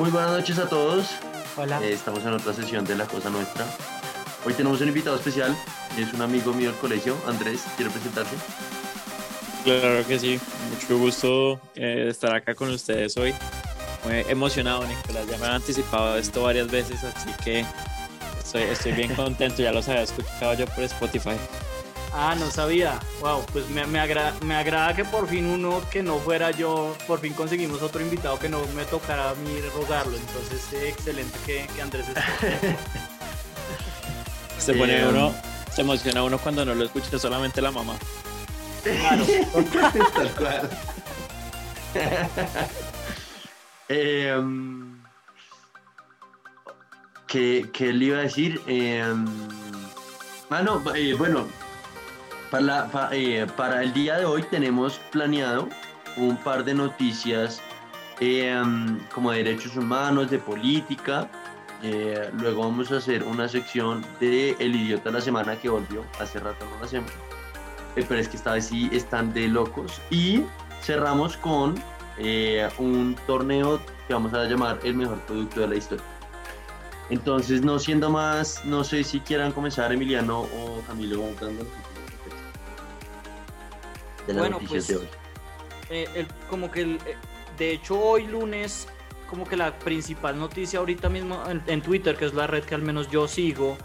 Muy buenas noches a todos. Hola. Eh, estamos en otra sesión de La Cosa Nuestra. Hoy tenemos un invitado especial. Es un amigo mío del colegio, Andrés. ¿Quiere presentarse? Claro que sí. Mucho gusto eh, estar acá con ustedes hoy. Muy emocionado, Nicolás. Ya me han anticipado esto varias veces, así que estoy, estoy bien contento. Ya los había escuchado yo por Spotify. Ah, no sabía. Wow, pues me, me, agra- me agrada que por fin uno que no fuera yo, por fin conseguimos otro invitado que no me tocara a mí rogarlo. Entonces, eh, excelente que, que Andrés esté. Se pone Eh, uno, se emociona uno cuando no lo escucha solamente la mamá. Claro. Tal cual. Eh, um, ¿qué, qué le iba a decir? Eh, um, ah, no, eh, bueno, para, la- eh, para el día de hoy tenemos planeado un par de noticias eh, como de derechos humanos, de política. Eh, luego vamos a hacer una sección de El idiota de la semana que volvió. Hace rato no lo hacemos. Eh, pero es que esta vez sí están de locos. Y cerramos con eh, un torneo que vamos a llamar el mejor producto de la historia. Entonces, no siendo más, no sé si quieran comenzar Emiliano o Camilo dando de las Bueno, noticias pues, de hoy. Eh, el- como que, el- eh, de hecho, hoy lunes, como que la principal noticia ahorita mismo en, en Twitter, que es la red que al menos yo sigo,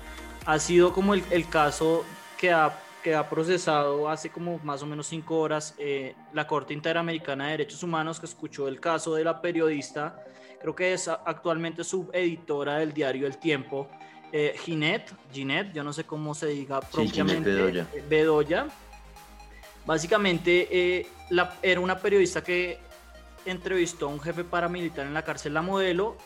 ha sido como el, el caso que ha, que ha procesado hace como más o menos cinco horas eh, la Corte Interamericana de Derechos Humanos, que escuchó el caso de la periodista, creo que es actualmente subeditora del diario El Tiempo, eh, Ginette, Ginette, yo no sé cómo se diga Sí, propiamente, Bedoya. Bedoya. Básicamente eh, era una periodista que entrevistó a un jefe paramilitar en la cárcel La Modelo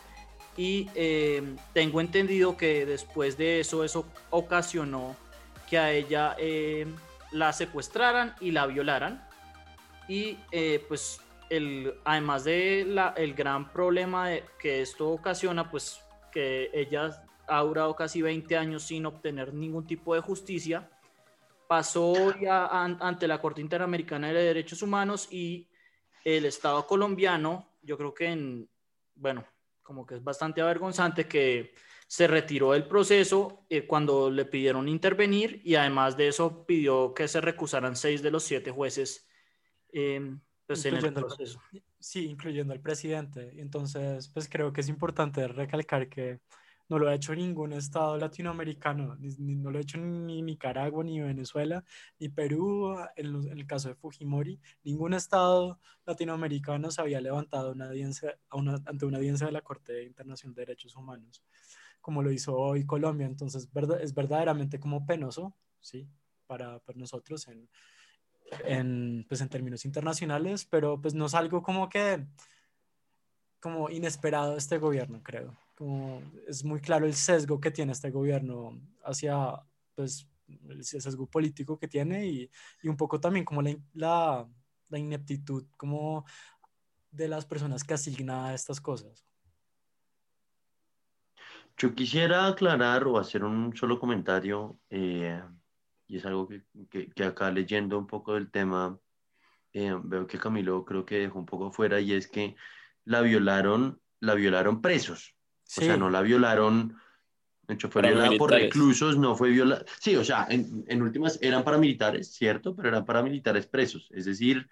y eh, tengo entendido que después de eso eso ocasionó que a ella eh, la secuestraran y la violaran. Y pues el, además de la, el gran problema de- que esto ocasiona pues que ella ha durado casi 20 años sin obtener ningún tipo de justicia pasó ya an- ante la Corte Interamericana de Derechos Humanos y el Estado colombiano, yo creo que en, bueno, como que es bastante avergonzante que se retiró del proceso eh, cuando le pidieron intervenir y además de eso pidió que se recusaran seis de los siete jueces eh, pues en el- proceso. Sí, incluyendo al presidente. Entonces, pues creo que es importante recalcar que no lo ha hecho ningún estado latinoamericano, no lo ha hecho ni Nicaragua, ni Venezuela, ni Perú, en, los- en el caso de Fujimori. Ningún estado latinoamericano se había levantado una audiencia, ante una audiencia de la Corte Internacional de Derechos Humanos, como lo hizo hoy Colombia. Entonces, es verdaderamente como penoso, ¿sí? Para, nosotros en, en, pues en términos internacionales, pero pues no es algo como que como inesperado este gobierno, creo. Es muy claro el sesgo que tiene este gobierno hacia pues el sesgo político que tiene y, y un poco también como la, la, ineptitud como de las personas que asignan a estas cosas. Yo quisiera aclarar o hacer un solo comentario, eh, y es algo que, que- que acá leyendo un poco del tema, eh, veo que Camilo creo que dejó un poco fuera, y es que la violaron, la violaron presos. O sea, Sí. no la violaron, de hecho fue violada por reclusos, no fue violada. Sí, o sea, en, en últimas eran paramilitares, ¿cierto? Pero eran paramilitares presos. Es decir,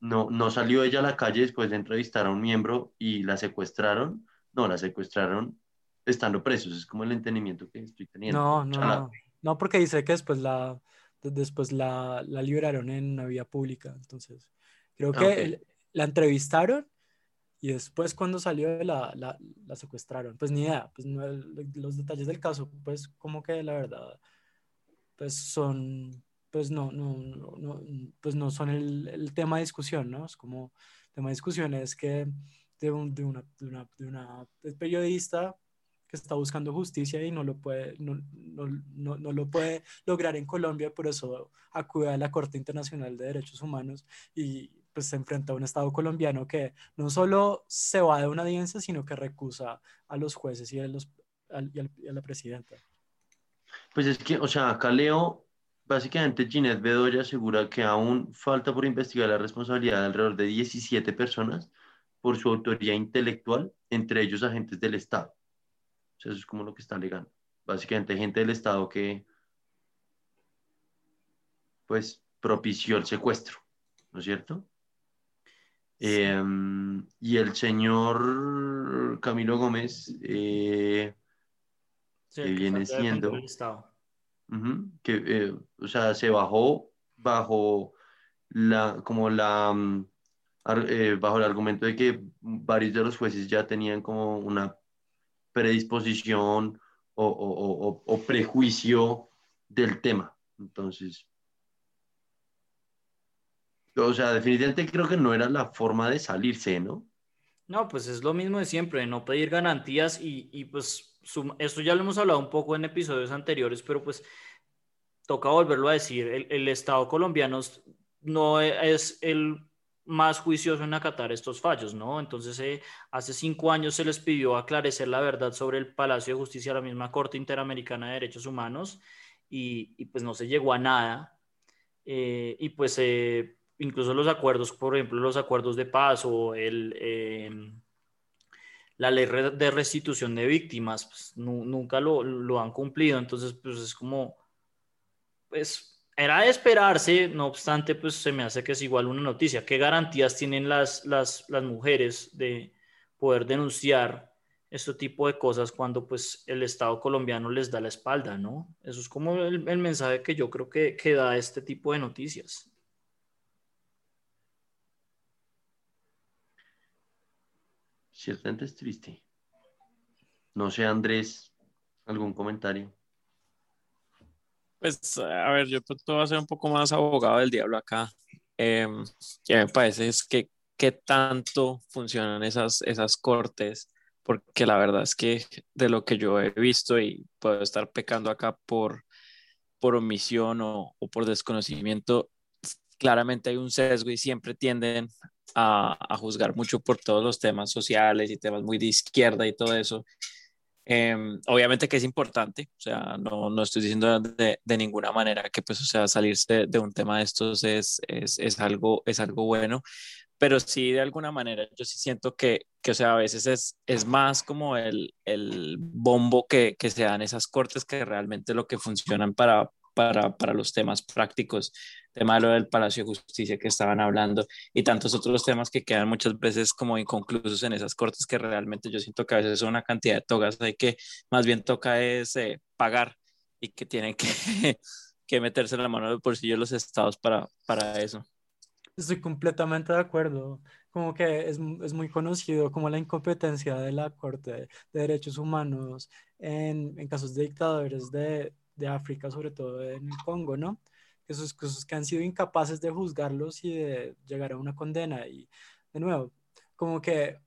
no, no salió ella a la calle después de entrevistar a un miembro y la secuestraron. No, la secuestraron estando presos. Es como el entendimiento que estoy teniendo. No, no, no. No, porque dice que después la, de- después la, la liberaron en una vía pública. Entonces, creo Ah, que la entrevistaron y después cuando salió la, la, la secuestraron. Pues ni idea, pues no, los detalles del caso, pues como que la verdad, pues son, pues no, no, no, pues no son el, el tema de discusión, ¿no? Es como, el tema de discusión es que de, un- de una, de una, de una periodista que está buscando justicia y no lo puede, no, no, no, no lo puede lograr en Colombia, por eso acude a la Corte Internacional de Derechos Humanos y pues se enfrenta a un Estado colombiano que no solo se va de una audiencia, sino que recusa a los jueces y a, los, al- y a la presidenta. Pues es que, o sea, acá leo, básicamente Ginette Bedoya asegura que aún falta por investigar la responsabilidad de alrededor de 17 personas por su autoría intelectual, entre ellos agentes del Estado. eso es como lo que está alegando. Básicamente gente del Estado que pues propició el secuestro, ¿no es cierto? Em, y el señor Camilo Gómez, eh, que viene siendo, que, eh, o sea, se bajó bajo la, como la, mm, eh, bajo el argumento de que varios de los jueces ya tenían como una predisposición o, o, o prejuicio del tema. Entonces, o sea, definitivamente creo que no era la forma de salirse, ¿no? No, pues es lo mismo de siempre, no pedir garantías y, y pues esto ya lo hemos hablado un poco en episodios anteriores, pero pues toca volverlo a decir, el, el Estado colombiano no es el más juicioso en acatar estos fallos, ¿no? Entonces, eh, hace cinco años se les pidió aclarecer la verdad sobre el Palacio de Justicia, la misma Corte Interamericana de Derechos Humanos, y, y pues no se llegó a nada. Eh, y pues eh, incluso los acuerdos, por ejemplo, los acuerdos de paz o em, la ley de restitución de víctimas, pues, nunca lo, han cumplido. Entonces, pues es como, pues era de esperarse, no obstante, pues se me hace que es igual una noticia. ¿Qué garantías tienen las mujeres de poder denunciar este tipo de cosas cuando pues el Estado colombiano les da la espalda, ¿no? Eso es como el, el mensaje que yo creo que, que da este tipo de noticias. Ciertamente es triste. No sé, Andrés, ¿algún comentario? Pues, a ver, yo puedo ser un poco más abogado del diablo acá. Eh, me parece es que qué tanto funcionan esas, esas cortes, porque la verdad es que de lo que yo he visto y puedo estar pecando acá por, por omisión o, o por desconocimiento, claramente hay un sesgo y siempre tienden a, juzgar mucho por todos los temas sociales y temas muy de izquierda y todo eso. Em, obviamente que es importante, o sea, no, no estoy diciendo de, de, ninguna manera que pues, o sea, salirse de, un tema de estos es, es, es, algo, es algo bueno, pero sí de alguna manera yo sí siento que, que o sea, a veces es, es más como el, el bombo que, que se dan esas cortes que realmente lo que funcionan para, para, para los temas prácticos tema de lo del Palacio de Justicia que estaban hablando y tantos otros temas que quedan muchas veces como inconclusos en esas cortes que realmente yo siento que a veces son una cantidad de togas hay que más bien toca es eh, pagar y que tienen que, que meterse la mano en el bolsillo los estados para, para eso. Estoy completamente de acuerdo. Como que es, es, muy conocido como la incompetencia de la Corte de Derechos Humanos en, en casos de dictadores de, de África, sobre todo en el Congo, ¿no? esos cosas que han sido incapaces de juzgarlos y de llegar a una condena. Y de nuevo, como que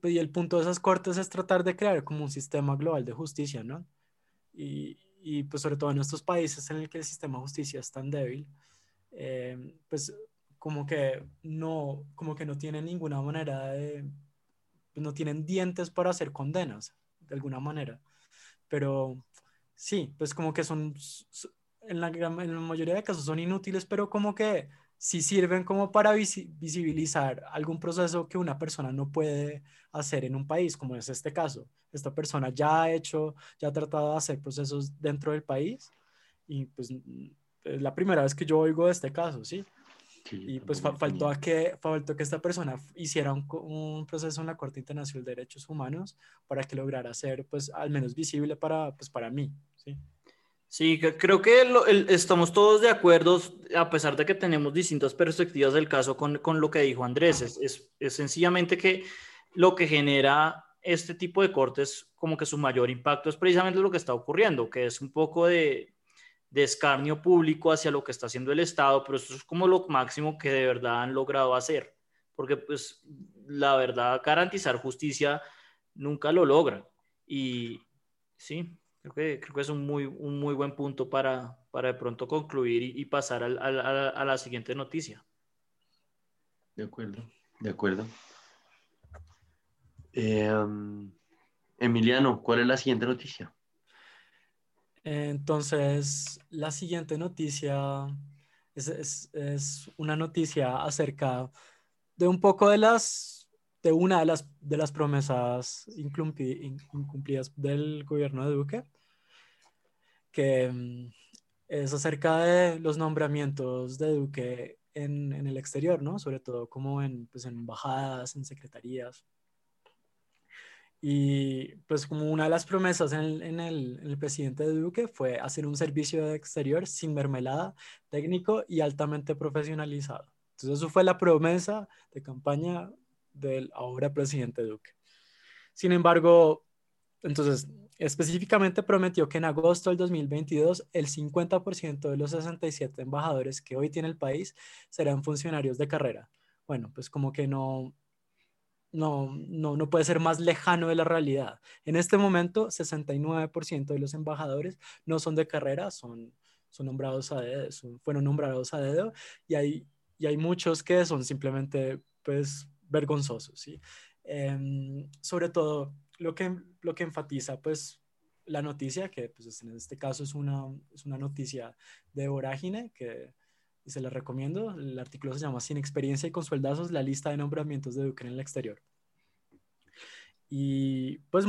pues, y el punto de esas cortes es tratar de crear como un sistema global de justicia, ¿no? Y, y pues sobre todo en estos países en el que el sistema de justicia es tan débil, eh, pues como que no, como que no tienen ninguna manera de, pues, no tienen dientes para hacer condenas, de alguna manera. Pero sí, pues como que son, en la, en la mayoría de casos son inútiles, pero como que sí sirven como para visibilizar algún proceso que una persona no puede hacer en un país, como es este caso. Esta persona ya ha hecho, ya ha tratado de hacer procesos dentro del país y pues es la primera vez que yo oigo de este caso, ¿sí? Y pues faltó, a que, faltó que esta persona hiciera un, un, proceso en la Corte Internacional de Derechos Humanos para que lograra ser pues al menos visible para, pues, para mí, ¿sí? Sí, creo que estamos todos de acuerdo, a pesar de que tenemos distintas perspectivas del caso con, con lo que dijo Andrés. Es, es, sencillamente que lo que genera este tipo de cortes, como que su mayor impacto es precisamente lo que está ocurriendo, que es un poco de, de escarnio público hacia lo que está haciendo el Estado, pero esto es como lo máximo que de verdad han logrado hacer, porque pues la verdad garantizar justicia nunca lo logran. Y sí, Creo que, es un muy, un muy buen punto para, para de pronto concluir y, pasar a, a, la siguiente noticia. De acuerdo, de acuerdo. Em, Emiliano, ¿cuál es la siguiente noticia? Entonces, la siguiente noticia es, una noticia acerca de un poco de las de una de las, de las promesas incumplidas del gobierno de Duque, que mm, es acerca de los nombramientos de Duque en, en el exterior, ¿no? Sobre todo como en, pues, en embajadas, en secretarías. Y pues como una de las promesas en el, en el, en el presidente de Duque fue hacer un servicio de exterior sin mermelada, técnico y altamente profesionalizado. Entonces eso fue la promesa de campaña del ahora presidente Duque. Sin embargo, entonces específicamente prometió que en agosto del 2022 el 50% de los 67 embajadores que hoy tiene el país serán funcionarios de carrera. Bueno, pues como que no, no, no, no puede ser más lejano de la realidad. En este momento, 69% de los embajadores no son de carrera, son, son nombrados a dedo, fueron nombrados a dedo y hay, y hay muchos que son simplemente pues vergonzosos, ¿sí? Em, sobre todo lo que, lo que enfatiza pues la noticia, que pues, en este caso es una, es una noticia de Vorágine, que y se la recomiendo. El artículo se llama Sin experiencia y con sueldazos, la lista de nombramientos de Duque en el exterior. Y pues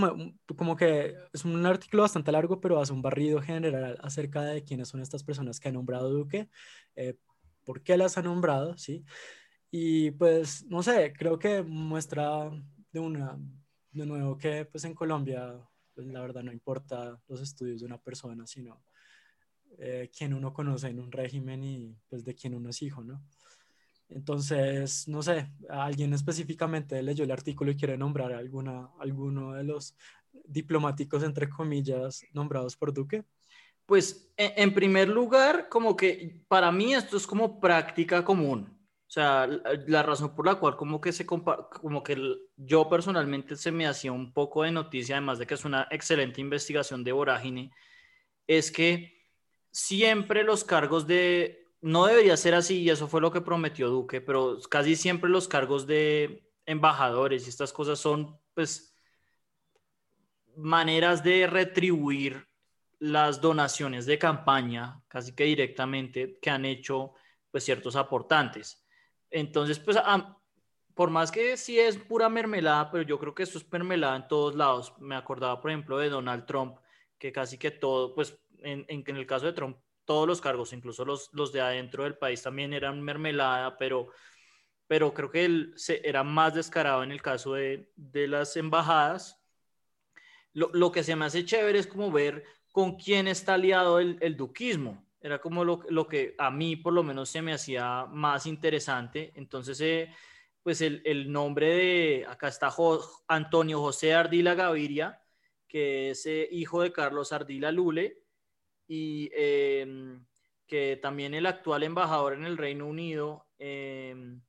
como que es un artículo bastante largo, pero hace un barrido general acerca de quiénes son estas personas que ha nombrado Duque, eh, por qué las ha nombrado, ¿sí? Y pues, no sé, creo que muestra de, una, de nuevo que pues en Colombia, pues, la verdad no importa los estudios de una persona, sino eh, quien uno conoce en un régimen y pues de quien uno es hijo, ¿no? Entonces, no sé, alguien específicamente leyó el artículo y quiere nombrar a alguna, alguno de los diplomáticos, entre comillas, nombrados por Duque. Pues e, en primer lugar, como que para mí esto es como práctica común. O sea, la, razón por la cual como que se como que yo personalmente se me hacía un poco de noticia, además de que es una excelente investigación de vorágine, es que siempre los cargos de, no debería ser así y eso fue lo que prometió Duque, pero casi siempre los cargos de embajadores y estas cosas son pues maneras de retribuir las donaciones de campaña, casi que directamente, que han hecho pues ciertos aportantes. Entonces, pues por más que sí es pura mermelada, pero yo creo que esto es mermelada en todos lados. Me acordaba, por ejemplo, de Donald Trump, que casi que todo, pues en, en, el caso de Trump, todos los cargos, incluso los, los de adentro del país también eran mermelada, pero, pero creo que él se, era más descarado en el caso de, de las embajadas. Lo, lo, que se me hace chévere es como ver con quién está aliado el, el duquismo. Era como lo, lo, que a mí por lo menos se me hacía más interesante. Entonces, eh, pues el, el, nombre de, acá está Antonio José Ardila Gaviria, que es eh, hijo de Carlos Ardila Lule, y em, que también el actual embajador en el Reino Unido, em,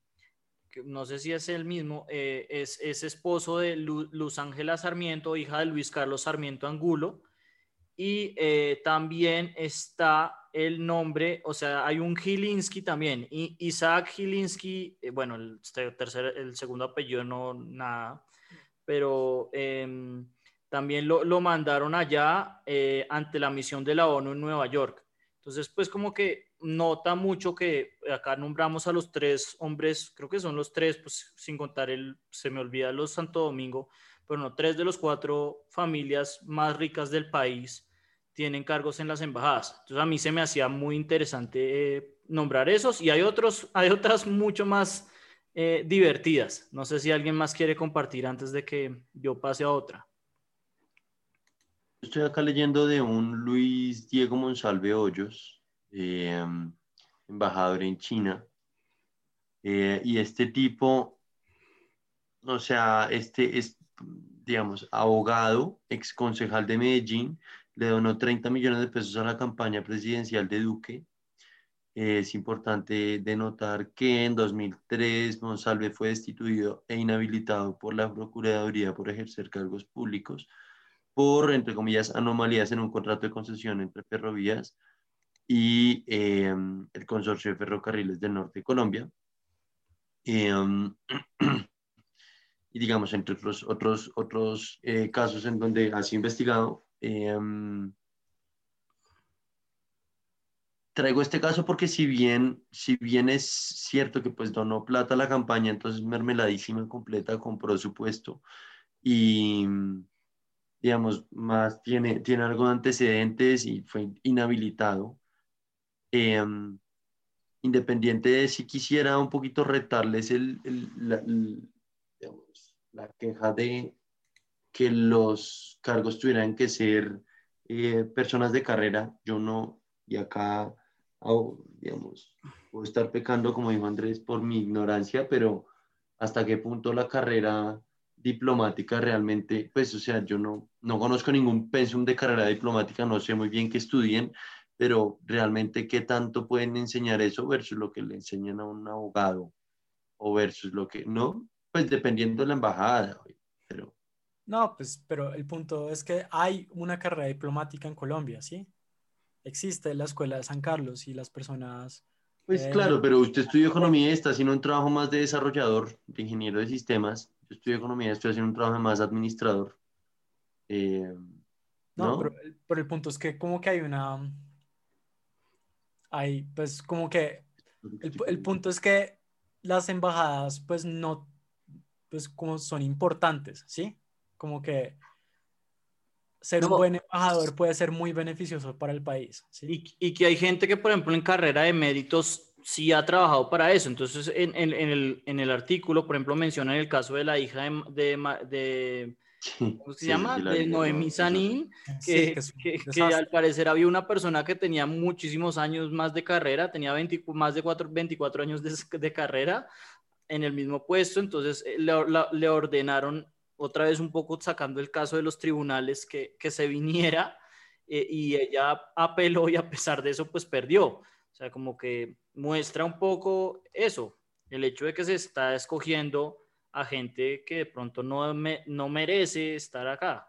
que no sé si es el mismo, eh, es, es, esposo de Luz Ángela Sarmiento, hija de Luis Carlos Sarmiento Angulo, y eh, también está el nombre, o sea, hay un Gilinski también, y Isaac Gilinski, eh, bueno, el, este tercer, el segundo apellido no, nada, pero... También lo, lo mandaron allá eh, ante la misión de la ONU en Nueva York. Entonces, pues como que nota mucho que acá nombramos a los tres hombres, creo que son los tres, pues sin contar el, se me olvida los Santo Domingo, pero no, tres de los cuatro familias más ricas del país tienen cargos en las embajadas. Entonces a mí se me hacía muy interesante eh, nombrar esos y hay otros, hay otras mucho más eh, divertidas. No sé si alguien más quiere compartir antes de que yo pase a otra. Estoy acá leyendo de un Luis Diego Monsalve Hoyos, em, embajador en China. Eh, y este tipo, o sea, este es, digamos, abogado, ex concejal de Medellín, le donó 30 millones de pesos a la campaña presidencial de Duque. es importante denotar que en 2003 Monsalve fue destituido e inhabilitado por la Procuraduría por ejercer cargos públicos por, entre comillas, anomalías en un contrato de concesión entre ferrovías y em, el Consorcio de Ferrocarriles del Norte de Colombia. Em, y digamos, entre otros, otros, otros eh, casos en donde ha sido investigado, em, traigo este caso porque si bien, si bien es cierto que pues donó plata a la campaña, entonces mermeladísima completa compró su puesto y digamos, más tiene, tiene algo de antecedentes y fue inhabilitado. Em, independiente de si quisiera un poquito retarles el, la, la, queja de que los cargos tuvieran que ser eh, personas de carrera, yo no, y acá, digamos, puedo estar pecando, como dijo Andrés, por mi ignorancia, pero hasta qué punto la carrera diplomática realmente, pues, o sea, yo no, no conozco ningún pensum de carrera diplomática, no sé muy bien qué estudien, pero realmente qué tanto pueden enseñar eso versus lo que le enseñan a un abogado o versus lo que, no, pues dependiendo de la embajada, pero... No, pues, pero el punto es que hay una carrera diplomática en Colombia, ¿sí? Existe la Escuela de San Carlos y las personas... Pues eh, claro, pero usted estudió economía y está haciendo un trabajo más de desarrollador, de ingeniero de sistemas yo estudio economía, estoy haciendo un trabajo más administrador. Eh, no, Pero, el punto es que como que hay una... Hay, pues como que... El, punto es que las embajadas pues no, pues como son importantes, ¿sí? Como que ser un buen embajador puede ser muy beneficioso para el país. ¿sí? Y, y, que hay gente que, por ejemplo, en carrera de méritos sí ha trabajado para eso. Entonces, en, en, en, el, en el, artículo, por ejemplo, menciona el caso de la hija de, de, ¿cómo se llama? de Noemí Sanín, que, que, al parecer había una persona que tenía muchísimos años más de carrera, tenía 20, más de 4, 24 años de, de, carrera en el mismo puesto, entonces eh, le, le, ordenaron otra vez un poco sacando el caso de los tribunales que, que se viniera eh, y ella apeló y a pesar de eso pues perdió. Sea, como que muestra un poco eso, el hecho de que se está escogiendo a gente que de pronto no, no merece estar acá.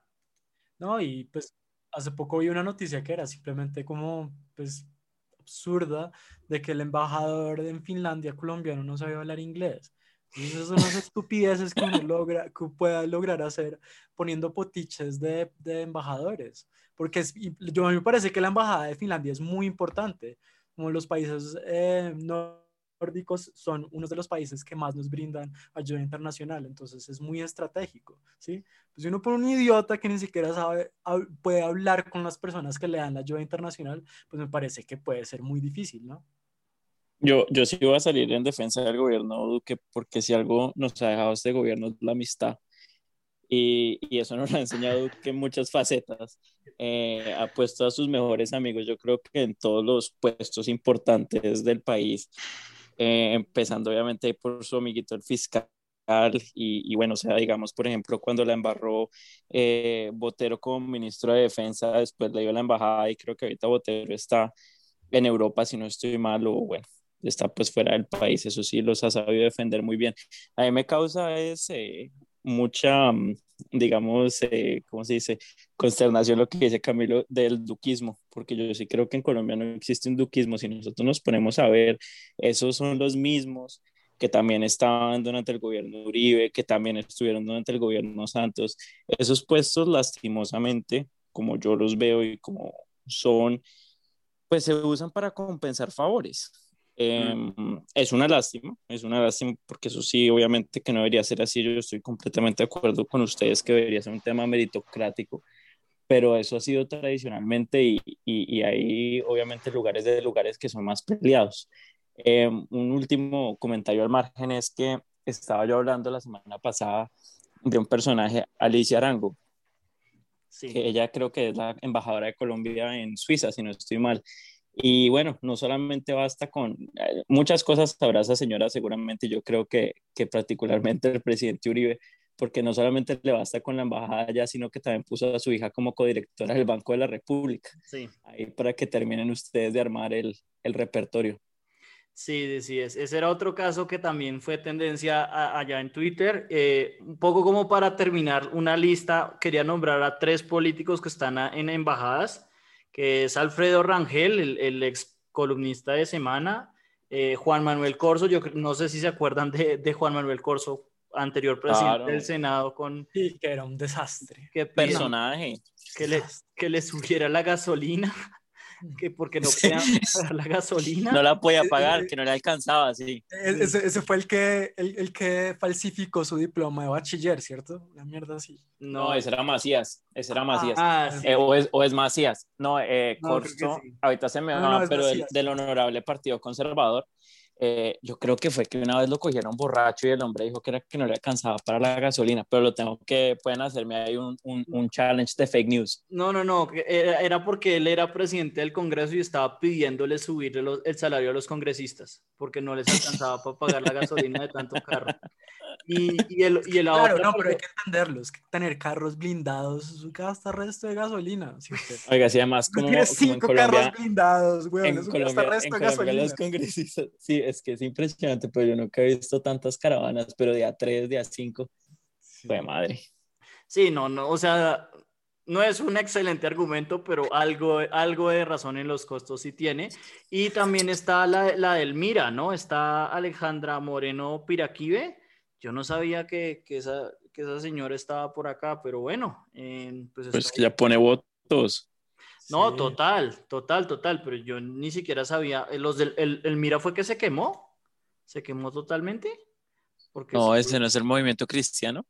No, y pues hace poco vi una noticia que era simplemente como, pues, absurda de que el embajador en Finlandia colombiano no sabía hablar inglés. Entonces, son unas estupideces que uno logra, que pueda lograr hacer poniendo potiches de, de embajadores. Porque yo, a mí me parece que la embajada de Finlandia es muy importante como los países eh, nórdicos son uno de los países que más nos brindan ayuda internacional, entonces es muy estratégico, ¿sí? Pues uno pone un idiota que ni siquiera sabe, puede hablar con las personas que le dan la ayuda internacional, pues me parece que puede ser muy difícil, ¿no? Yo, yo sí voy a salir en defensa del gobierno Duque, porque si algo nos ha dejado este gobierno es la amistad. Y, y, eso nos ha enseñado que muchas facetas eh, ha puesto a sus mejores amigos, yo creo que en todos los puestos importantes del país, eh, empezando obviamente por su amiguito el fiscal. Y, y, bueno, o sea, digamos, por ejemplo, cuando la embarró eh, Botero como ministro de Defensa, después le dio la embajada y creo que ahorita Botero está en Europa, si no estoy mal, o bueno, está pues fuera del país, eso sí los ha sabido defender muy bien. A mí me causa ese mucha, mm, digamos, eh, ¿cómo se dice? Consternación lo que dice Camilo del duquismo, porque yo sí creo que en Colombia no existe un duquismo. Si nosotros nos ponemos a ver, esos son los mismos que también estaban durante el gobierno Uribe, que también estuvieron durante el gobierno Santos. Esos puestos, lastimosamente, como yo los veo y como son, pues se usan para compensar favores. Em, es una lástima, es una lástima porque eso sí, obviamente que no debería ser así. Yo estoy completamente de acuerdo con ustedes que debería ser un tema meritocrático, pero eso ha sido tradicionalmente y, y, hay obviamente lugares de lugares que son más peleados. Em, un último comentario al margen es que estaba yo hablando la semana pasada de un personaje, Alicia Arango, sí. que ella creo que es la embajadora de Colombia en Suiza, si no estoy mal. Y bueno, no solamente basta con eh, muchas cosas, sabrá esa señora seguramente, yo creo que, que particularmente el presidente Uribe, porque no solamente le basta con la embajada ya, sino que también puso a su hija como codirectora del Banco de la República. Sí. Ahí para que terminen ustedes de armar el, el repertorio. Sí, sí, es. ese era otro caso que también fue tendencia allá en Twitter. Eh, un poco como para terminar una lista, quería nombrar a tres políticos que están en embajadas que es Alfredo Rangel, el, ex columnista de Semana, eh, Juan Manuel Corso, yo no sé si se acuerdan de, Juan Manuel Corso, anterior presidente del Senado con... Sí, que era un desastre. Qué personaje. Que le, que le subiera la gasolina. Que porque no podía pagar la gasolina. No la podía pagar, que no le alcanzaba, sí. E- Ese, ese fue el que, el, el que falsificó su diploma de bachiller, ¿cierto? Una mierda así. No, ese era Macías, ese era Macías. Ah, sí. Eh, o, es, o es Macías. No, eh, No, creo que Corso, sí. ahorita se me va, no, pero del, del honorable Partido Conservador. Eh, yo creo que fue que una vez lo cogieron borracho y el hombre dijo que era que no le alcanzaba para la gasolina, pero lo tengo que, pueden hacerme ahí un, un, un challenge de fake news. No, no, no, era, era porque él era presidente del Congreso y estaba pidiéndole subir los- el salario a los congresistas, porque no les alcanzaba para pagar la gasolina de tanto carro. Y, y el, y el Claro, otra no, pero hay que entenderlo. Es que tener carros blindados gasta resto de gasolina. ¿sí usted? Oiga, sí, además, como, como en cinco Colombia, carros blindados, weón. en Colombia, gasta resto en de Colombia gasolina. los congresistas, sí, es que es impresionante, pero yo nunca he visto tantas caravanas, pero de a tres, de a cinco, fue madre. Sí, no, no, o sea, no es un excelente argumento, pero algo, algo de razón en los costos sí tiene. Y también está la, la del Mira, ¿no? Está Alejandra Moreno Piraquive. Yo no sabía que, que esa, que esa señora estaba por acá, pero bueno, eh, pues, Pues que ya pone votos. No, Sí. total, total, total, pero yo ni siquiera sabía. eh, Los del, el, el Mira fue que se quemó, se quemó totalmente. Porque No, ese no es el movimiento cristiano.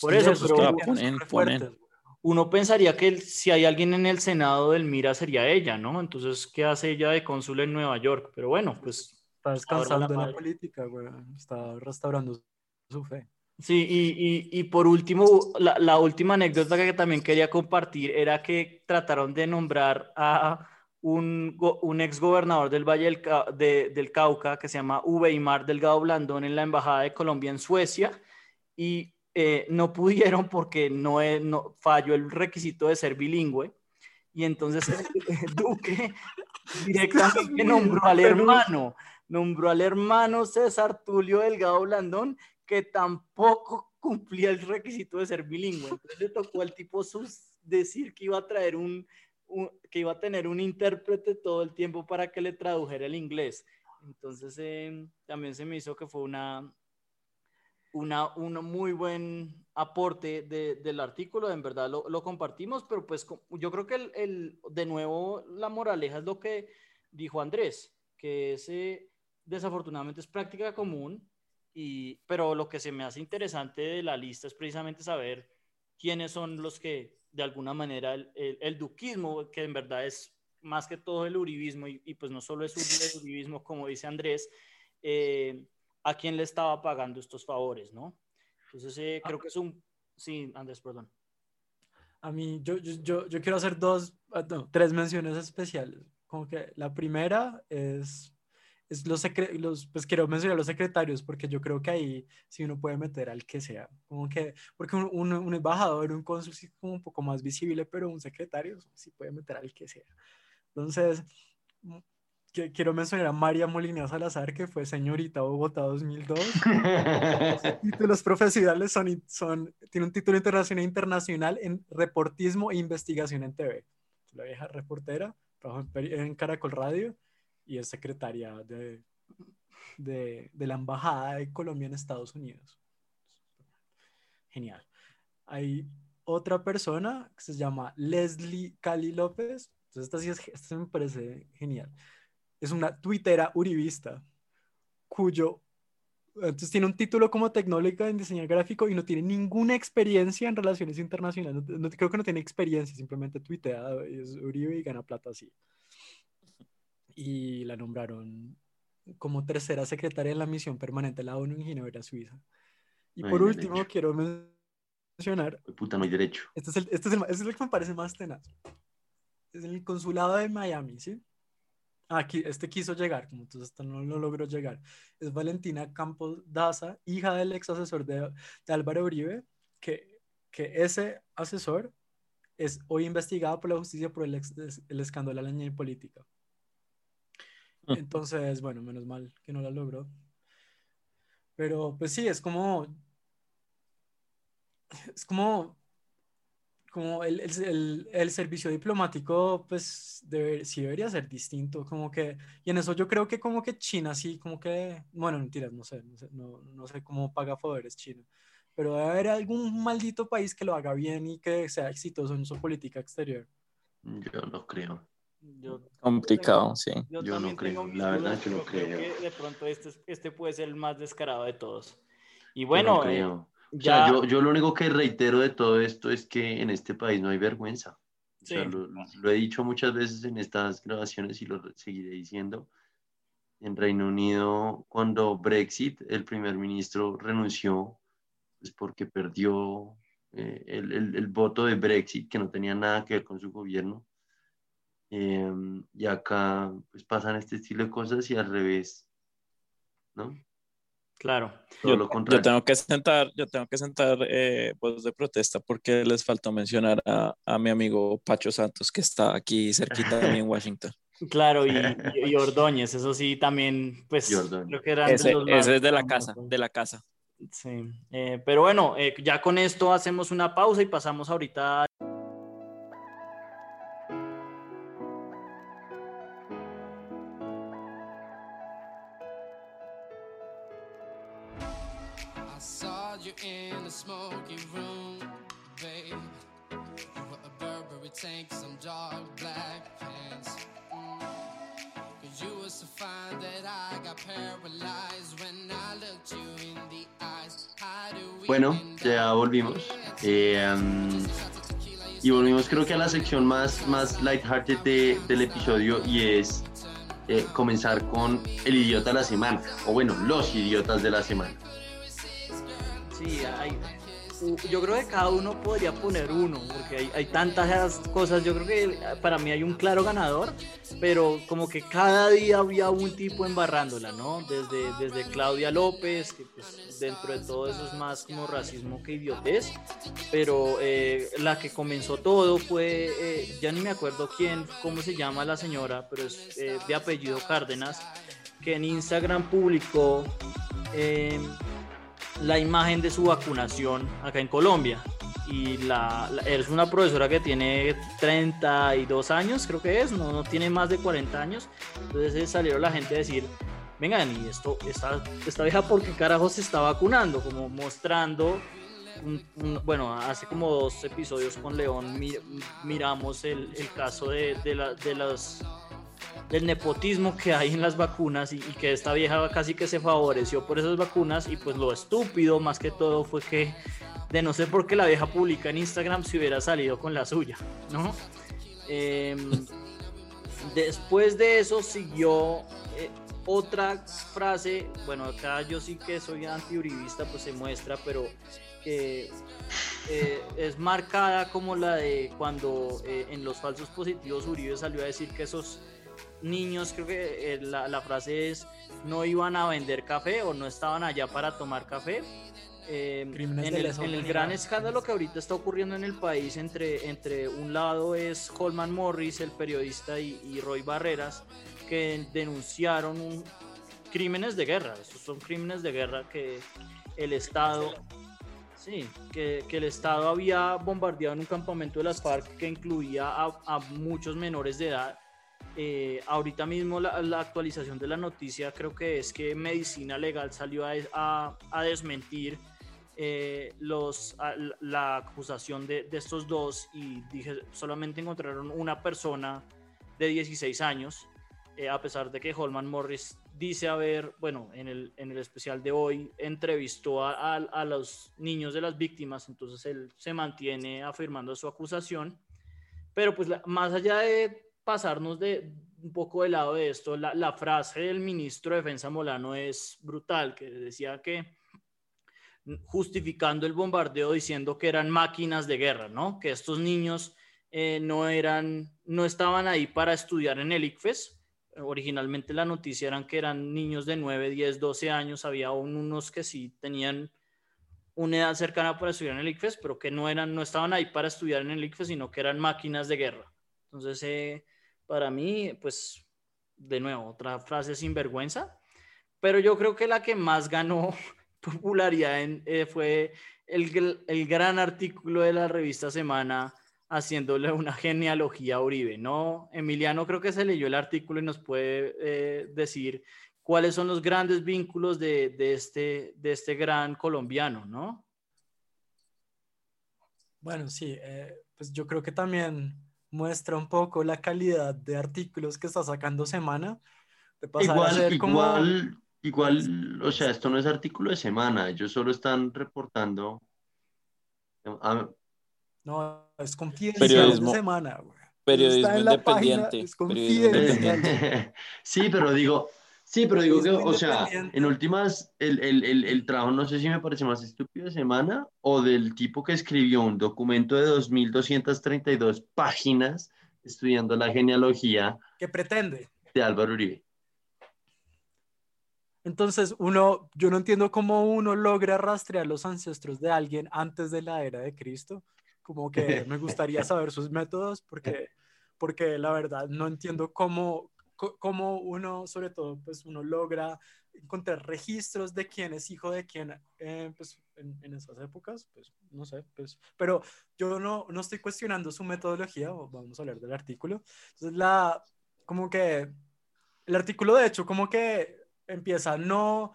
por Sí, eso, pero ponen, ponen. uno pensaría que el- si hay alguien en el Senado del Mira sería ella, ¿no? Entonces, ¿qué hace ella de cónsul en Nueva York? Pero bueno, pues Está descansando la de la política, weón. Está restaurando su fe. Sí, y, y- y por último, la, la última anécdota que también quería compartir era que trataron de nombrar a un, un ex gobernador del Valle del, de- del Cauca que se llama Uweimar Delgado Blandón en la Embajada de Colombia en Suecia y eh, no pudieron porque no, no falló el requisito de ser bilingüe. Y entonces Duque directamente nombró al hermano, nombró al hermano César Tulio Delgado Blandón que tampoco cumplía el requisito de ser bilingüe. Entonces le tocó al tipo sus decir que iba a traer un, que iba a tener un intérprete todo el tiempo para que le tradujera el inglés. Entonces eh, también se me hizo que fue una, una, un muy buen aporte de- del artículo, en verdad lo, lo compartimos, pero pues yo creo que el, el- de nuevo la moraleja es lo que dijo Andrés, que ese desafortunadamente es práctica común, y, pero lo que se me hace interesante de la lista es precisamente saber quiénes son los que de alguna manera el, el- el duquismo, que en verdad es más que todo el uribismo, y, y pues no solo es el uribismo como dice Andrés, eh, a quién le estaba pagando estos favores, ¿no? Entonces eh, creo que es un... Sí, Andrés, perdón. A mí, yo, yo, yo, yo quiero hacer dos, ah, no, tres menciones especiales. Como que la primera es, es los, los, pues quiero mencionar los secretarios, porque yo creo que ahí sí uno puede meter al que sea. Como que, porque un, un, un embajador, un cónsul sí es como un poco más visible, pero un secretario sí puede meter al que sea. Entonces, mm, que- quiero mencionar a María Molina Salazar, que fue señorita Bogotá 2002. títulos profesionales son, son, tiene un título internacional internacional en reportismo e investigación en TV. La vieja reportera, trabajó en, en Caracol Radio y es secretaria de, de, de la Embajada de Colombia en Estados Unidos. Genial. Hay otra persona que se llama Leslie Cali López. Entonces, esta sí, es, esta me parece genial. Es una tuitera uribista cuyo entonces tiene un título como tecnóloga en diseño gráfico y no tiene ninguna experiencia en relaciones internacionales. No, no- creo que no tiene experiencia, simplemente tuitea, es Uribe y gana plata así. Y la nombraron como tercera secretaria de la misión permanente de la ONU en Ginebra, Suiza. Y Ay, por último, hecho. quiero mencionar, Puta, no hay derecho. este es, el, este, es el, este es el que me parece más tenaz. Es el consulado de Miami, ¿sí? Ah, Aquí, este quiso llegar, como entonces no lo logró llegar. Es Valentina Campos Daza, hija del ex asesor de, de Álvaro Uribe, que, que ese asesor es hoy investigado por la justicia por el, ex- el escándalo de la niña política. Entonces, bueno, menos mal que no la logró. Pero pues sí, es como, es como, como el, el, el- el servicio diplomático, pues debe- sí debería ser distinto, como que, y en eso yo creo que como que China sí, como que, bueno, mentiras, no sé, no sé, no, no sé cómo paga favores China, pero debe haber algún maldito país que lo haga bien y que sea exitoso en su política exterior. Yo no creo. Complicado, sí. Yo, no creo, la verdad que no creo. Que de pronto este, este puede ser el más descarado de todos. Y bueno, eh, ya... yo, yo lo único que reitero de todo esto es que en este país no hay vergüenza. lo, he dicho muchas veces en estas grabaciones y lo seguiré diciendo. En Reino Unido, cuando Brexit, el primer ministro renunció pues porque perdió eh, el, el, el, voto de Brexit, que no tenía nada que ver con su gobierno. Em, y acá pues pasan este estilo de cosas y al revés, ¿no? Claro. Yo, yo, tengo que sentar, yo tengo que sentar eh, voz de protesta porque les faltó mencionar a, a, mi amigo Pacho Santos que está aquí cerquita de mí en Washington. Claro, y, y, Ordóñez, eso sí también, pues creo que eran ese, ese es de la casa, de la casa. Sí, eh, pero bueno, eh, ya con esto hacemos una pausa y pasamos ahorita. Bueno, ya volvimos. Eh, y volvimos creo que a la sección más, más lighthearted de, del episodio y es eh, comenzar con el idiota de la semana, o bueno, los idiotas de la semana. Sí, hay, yo creo que cada uno podría poner uno, porque hay, hay, tantas cosas. Yo creo que para mí hay un claro ganador, pero como que cada día había un tipo embarrándola, ¿no? Desde, desde Claudia López, que pues dentro de todo eso es más como racismo que idiotez, pero eh, la que comenzó todo fue, eh, ya ni me acuerdo quién, cómo se llama la señora, pero es eh, de apellido Cárdenas, que en Instagram publicó la imagen de su vacunación acá en Colombia. Y la, es una profesora que tiene 32 años, creo que es, no, no tiene más de 40 años. Entonces salieron la gente a decir, vengan, y esto, esta, esta vieja, ¿por qué carajo se está vacunando? Como mostrando, bueno, hace como dos episodios con León miramos el, el caso de, de, la, de las del nepotismo que hay en las vacunas y, que esta vieja casi que se favoreció por esas vacunas y pues lo estúpido más que todo fue que de no sé por qué la vieja publica en Instagram si hubiera salido con la suya, ¿no? Em, después de eso siguió eh, otra frase, bueno, acá yo sí que soy antiuribista, pues se muestra, pero eh, es marcada como la de cuando eh, en los falsos positivos Uribe salió a decir que esos niños, creo que eh, la, frase es, no iban a vender café o no estaban allá para tomar café. Eh, en, el, gran escándalo que ahorita está ocurriendo en el país entre, entre un lado es Holman Morris, el periodista, y, Roy Barreras, que denunciaron crímenes de guerra. Estos son crímenes de guerra que el Estado... Sí, que, que, el Estado había bombardeado en un campamento de las FARC que incluía a, a muchos menores de edad eh, ahorita mismo la, actualización de la noticia creo que es que Medicina Legal salió a, a, desmentir eh, los, la acusación de, de, estos dos y dije, solamente encontraron una persona de 16 años, eh, a pesar de que Holman Morris dice haber, bueno, en el, en el especial de hoy entrevistó a, a los niños de las víctimas, entonces él se mantiene afirmando su acusación. Pero pues más allá de pasarnos de un poco de lado de esto, la, frase del ministro de Defensa Molano es brutal, que decía que justificando el bombardeo diciendo que eran máquinas de guerra, ¿no? Que estos niños eh, no eran, no estaban ahí para estudiar en el ICFES. Originalmente la noticia eran que eran niños de 9, 10, 12 años, había unos que sí tenían una edad cercana para estudiar en el ICFES, pero que no eran, no estaban ahí para estudiar en el ICFES, sino que eran máquinas de guerra. Entonces, eh, para mí, pues, de nuevo, otra frase sin vergüenza, pero yo creo que la que más ganó popularidad eh, fue el, el, gran artículo de la revista Semana haciéndole una genealogía a Uribe, ¿no? Emiliano creo que se leyó el artículo y nos puede eh, decir cuáles son los grandes vínculos de, de, este, de este gran colombiano, ¿no? Bueno, sí, eh, pues yo creo que también muestra un poco la calidad de artículos que está sacando Semana. de pasar a Igual, ser como- igual, igual, o sea, esto no es artículo de semana, ellos solo están reportando. Ah, No, es confidencial Periodismo- de Semana, güey. Periodismo la página, independiente. es periodismo confidencial. independiente. Sí, pero digo, sí, pero digo que, o sea, en últimas, el, el, el, el trabajo no sé si me parece más estúpido de semana o del tipo que escribió un documento de 2.232 páginas estudiando la genealogía ¿Qué pretende? de Álvaro Uribe. Entonces, uno, yo no entiendo cómo uno logra rastrear los ancestros de alguien antes de la era de Cristo. Como que me gustaría saber sus métodos porque, porque la verdad no entiendo cómo, cómo uno, sobre todo, pues uno logra encontrar registros de quién es hijo de quién eh, pues, en, en esas épocas, pues no sé, pues, pero yo no, no estoy cuestionando su metodología, vamos a hablar del artículo. Entonces, la, como que el artículo de hecho como que empieza no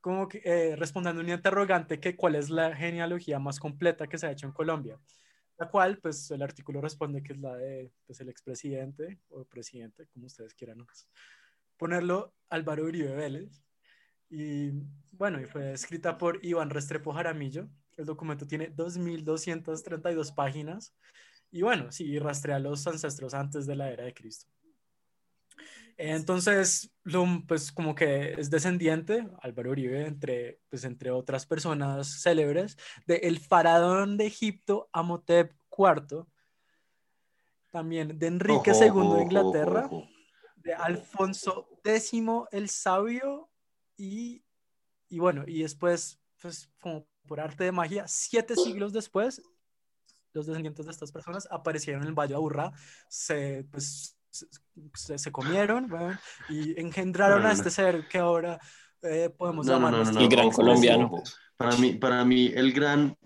como que eh, respondiendo un interrogante que cuál es la genealogía más completa que se ha hecho en Colombia, la cual pues el artículo responde que es la de pues, el expresidente o presidente, como ustedes quieran ponerlo, Álvaro Uribe Vélez. Y bueno, y fue escrita por Iván Restrepo Jaramillo. El documento tiene 2.232 páginas. Y bueno, sí, rastrea los ancestros antes de la era de Cristo. Entonces, pues como que es descendiente, Álvaro Uribe, entre, pues, entre otras personas célebres, de el faraón de Egipto, Amotep IV, también de Enrique Ojo, II ojo, de Inglaterra, ojo. de Alfonso X el Sabio y, y bueno, y después, pues como por arte de magia, siete siglos después, los descendientes de estas personas aparecieron en el Valle de Aburrá, se, pues, se, comieron bueno, y engendraron No, no, a no. este ser que ahora eh, podemos llamar no, no, nuestro no, El gran colombiano. Para mí, para mí el gran,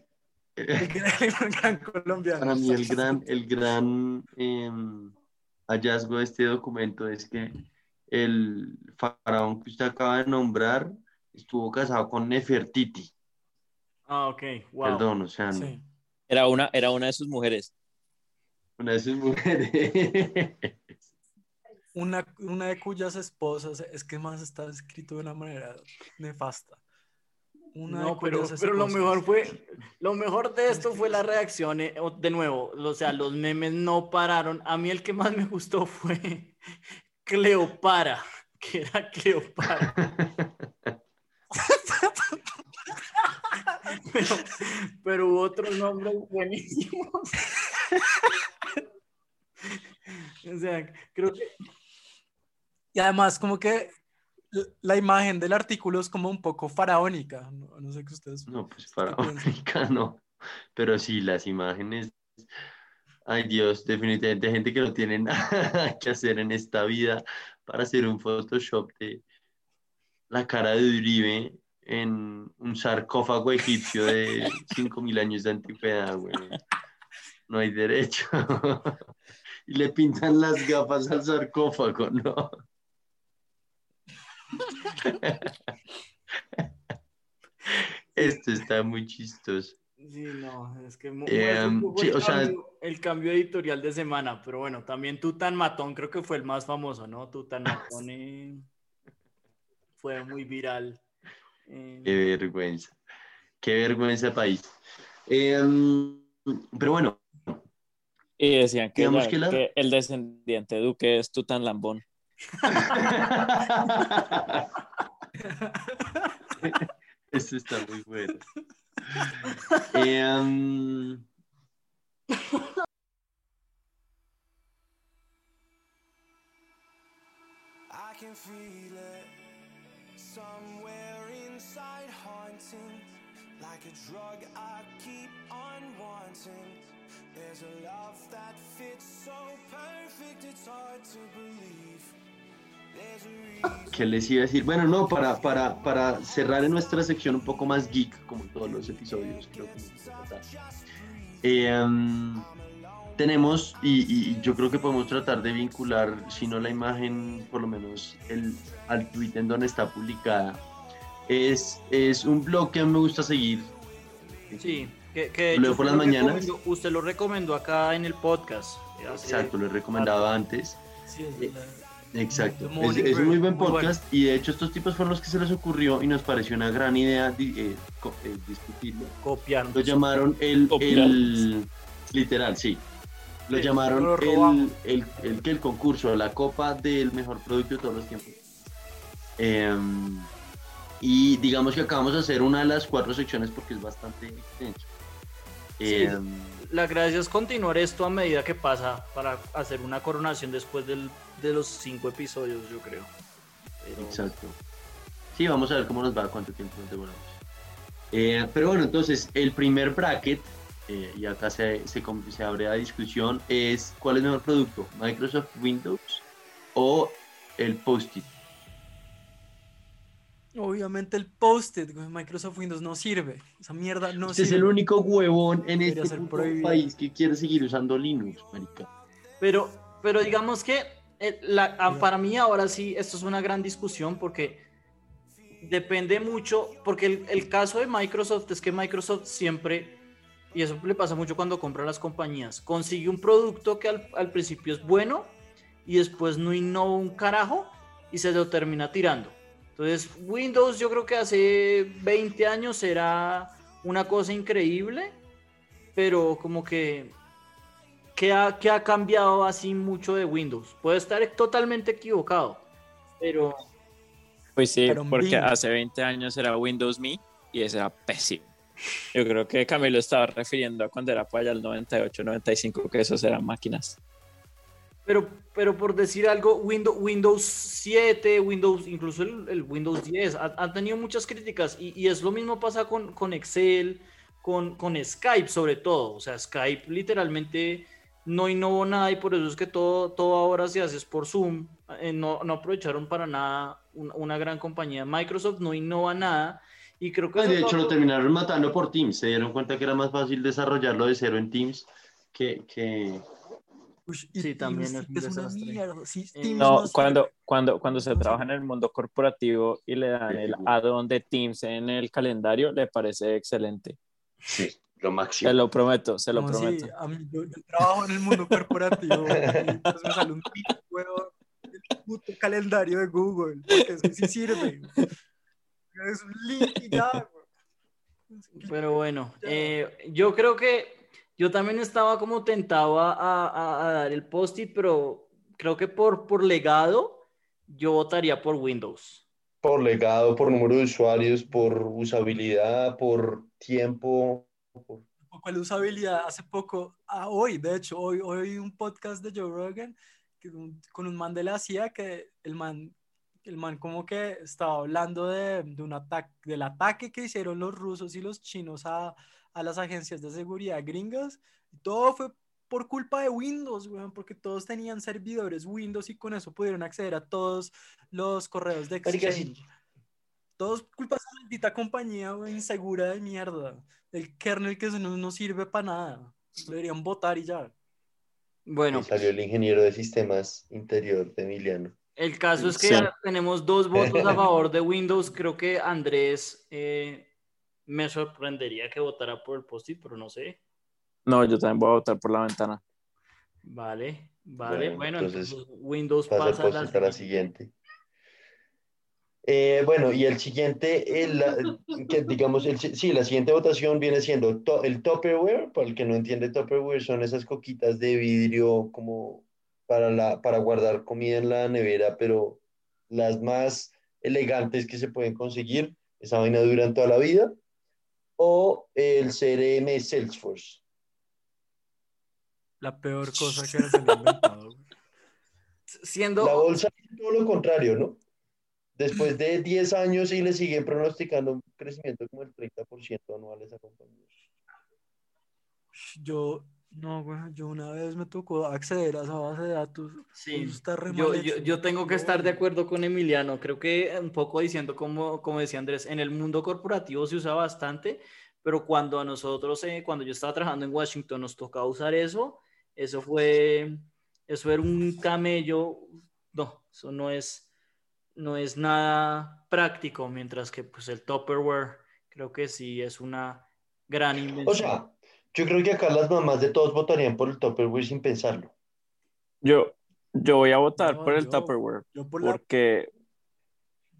el gran- el gran colombiano. para mí el gran, el gran em, hallazgo de este documento es que el faraón que usted acaba de nombrar estuvo casado con Nefertiti. Ah, ok, wow. Perdón, o sea, no- Sí. Era una, era una de sus mujeres. Una de sus mujeres. Una, una de cuyas esposas, es que más está escrito de una manera nefasta. Una de No, pero, cuyas pero lo esposas- mejor fue, lo mejor de esto fue la reacción, eh, de nuevo, o sea, los memes no pararon. A mí el que más me gustó fue Cleopatra, que era Cleopatra. Pero, pero hubo otros nombres buenísimos. O sea, creo que Y además, como que la imagen del artículo es como un poco faraónica. No, no sé qué ustedes. No, pues faraónica no. Pero sí, las imágenes. Ay Dios, definitivamente hay gente que no tiene nada que hacer en esta vida para hacer un Photoshop de la cara de Uribe en un sarcófago egipcio de 5.000 años de antigüedad, güey. No hay derecho. Y le pintan las gafas al sarcófago, ¿no? Esto está muy chistoso. Sí, no, es que mu- Eh, ese fue sí, el, o sea- cambio, el cambio editorial de semana, pero bueno, también Tutan Matón creo que fue el más famoso, ¿no? Tutan Matón eh, fue muy viral. eh, Qué vergüenza. Qué vergüenza país. Em, pero bueno, Y decían que, ya- que la- que el descendiente de Duque es Tutan Lambón. Esto está muy bueno. Em, I can feel it somewhere inside, haunting like a drug I keep on wanting. There's a love that fits so perfect, it's hard to believe. ¿Qué les iba a decir? Bueno, no, para, para, para cerrar en nuestra sección un poco más geek, como todos los episodios, creo que tratar. Em, tenemos, y, y yo creo que podemos tratar de vincular, si no la imagen, por lo menos el, al tweet en donde está publicada. Es, es un blog que a mí me gusta seguir, Sí, que, que Lo por usted las lo mañanas. recomendó- Usted lo recomendó acá en el podcast. hace- Exacto, lo he recomendado antes. Sí, es Eh, la- Exacto. Es, un muy buen muy bueno. podcast y de hecho estos tipos fueron los que se les ocurrió y nos pareció una gran idea di- eh, co- eh, discutirlo. Copiar. Lo llamaron el, el literal, sí. Lo Sí, llamaron lo el, el, el, que el concurso, la copa del mejor producto de todos los tiempos. Em, y digamos que acabamos de hacer una de las cuatro secciones porque es bastante extenso. Sí. Em, La gracia es continuar esto a medida que pasa para hacer una coronación después del- de los cinco episodios, yo creo. Pero- Exacto. Sí, vamos a ver cómo nos va, cuánto tiempo nos demoramos. Eh, pero bueno, entonces, el primer bracket, eh, y acá se, se, se abre la discusión, es ¿cuál es el mejor producto? ¿Microsoft Windows o el Post-it? Obviamente el post-it, Microsoft Windows no sirve. Esa mierda no Usted es sirve. el único huevón en Debería este país que quiere seguir usando Linux, marica. Pero, pero digamos que eh, la- para mí ahora sí, esto es una gran discusión porque depende mucho, porque el, el caso de Microsoft es que Microsoft siempre, y eso le pasa mucho cuando compra las compañías, consigue un producto que al, al principio es bueno y después no innova un carajo y se lo termina tirando. Entonces, Windows yo creo que hace 20 años era una cosa increíble, pero como que ¿Qué ha, qué ha cambiado así mucho de Windows? Puede estar totalmente equivocado, pero Pues sí, Pero porque hace 20 años era Windows Me y ese era pésimo. Yo creo que Camilo estaba refiriendo a cuando era para allá el 98, 95, que esos eran máquinas. Pero, pero por decir algo, Windows, Windows 7, Windows, incluso el, el Windows 10, ha- han tenido muchas críticas y, y es lo mismo pasa con, con Excel, con, con Skype sobre todo. O sea, Skype literalmente no innovó nada y por eso es que todo, todo ahora se hace es por Zoom. Eh, no, no aprovecharon para nada un- una gran compañía. Microsoft no innova nada y creo que... De hecho, lo- lo terminaron matando por Teams. Se dieron cuenta que era más fácil desarrollarlo de cero en Teams que, que, Ush, y Sí, también Teams es un es una mierda. Sí, Eh, Teams No, sirve. cuando, cuando, cuando se No trabaja en el mundo corporativo y le dan el add-on de Teams en el calendario, le parece excelente. sí, lo máximo. Se lo prometo, se lo No, sí, prometo. a mí, yo, yo trabajo en el mundo corporativo y pues me sale un huevón, el puto calendario de Google, porque es que sí sirve. Es un link y ya. Pero bueno, eh, yo creo que yo también estaba como tentado a, a- a dar el post-it, pero creo que por, por legado yo votaría por Windows. por legado, por número de usuarios, por usabilidad, por tiempo. por- Un poco de usabilidad. Hace poco, ah, hoy, de hecho, hoy, hoy un podcast de Joe Rogan que un- con un man de la CIA que el man, el man como que estaba hablando de, de un ataque, del ataque que hicieron los rusos y los chinos a, a las agencias de seguridad gringas. Todo fue por culpa de Windows, weón, porque todos tenían servidores Windows y con eso pudieron acceder a todos los correos de Exchange. sí. Todos culpa de esa maldita compañía, weón, insegura de mierda. El kernel que no, no sirve para nada. Lo deberían votar y ya. Bueno, Y salió el ingeniero de sistemas interior de Emiliano. el caso es que Sí. tenemos dos votos a favor de Windows. Creo que Andrés eh, me sorprendería que votara por el post-it, pero no sé. No, yo también voy a votar por la ventana. Vale, vale. Bueno, Bueno, entonces, entonces, Windows Pasa pasa a la post a la siguiente. Eh, bueno, y el siguiente, el, la- que digamos, el, sí, la siguiente votación viene siendo to- el Tupperware, para el que no entiende Tupperware, son esas coquitas de vidrio como para, la, para guardar comida en la nevera, pero las más elegantes que se pueden conseguir, esa vaina duran toda la vida, o el CRM Salesforce. La peor cosa que se han inventado. Siendo, La bolsa es todo lo contrario, ¿no? Después de 10 años y le siguen pronosticando un crecimiento como el 30% anual a esa compañía. Yo, no, güey, yo una vez me tocó acceder a esa base de datos. Sí, Eso está re yo, yo, yo tengo que estar de acuerdo con Emiliano. Creo que un poco diciendo, como, como decía Andrés, en el mundo corporativo se usa bastante, pero cuando a nosotros, eh, cuando yo estaba trabajando en Washington, nos tocaba usar eso, eso fue, eso era un camello. No, eso no es, no es nada práctico, mientras que pues el Tupperware creo que sí es una Gran invención. O sea, yo creo que acá las mamás de todos votarían por el Tupperware sin pensarlo. Yo, yo voy a votar No, por el yo- Tupperware Yo por la- porque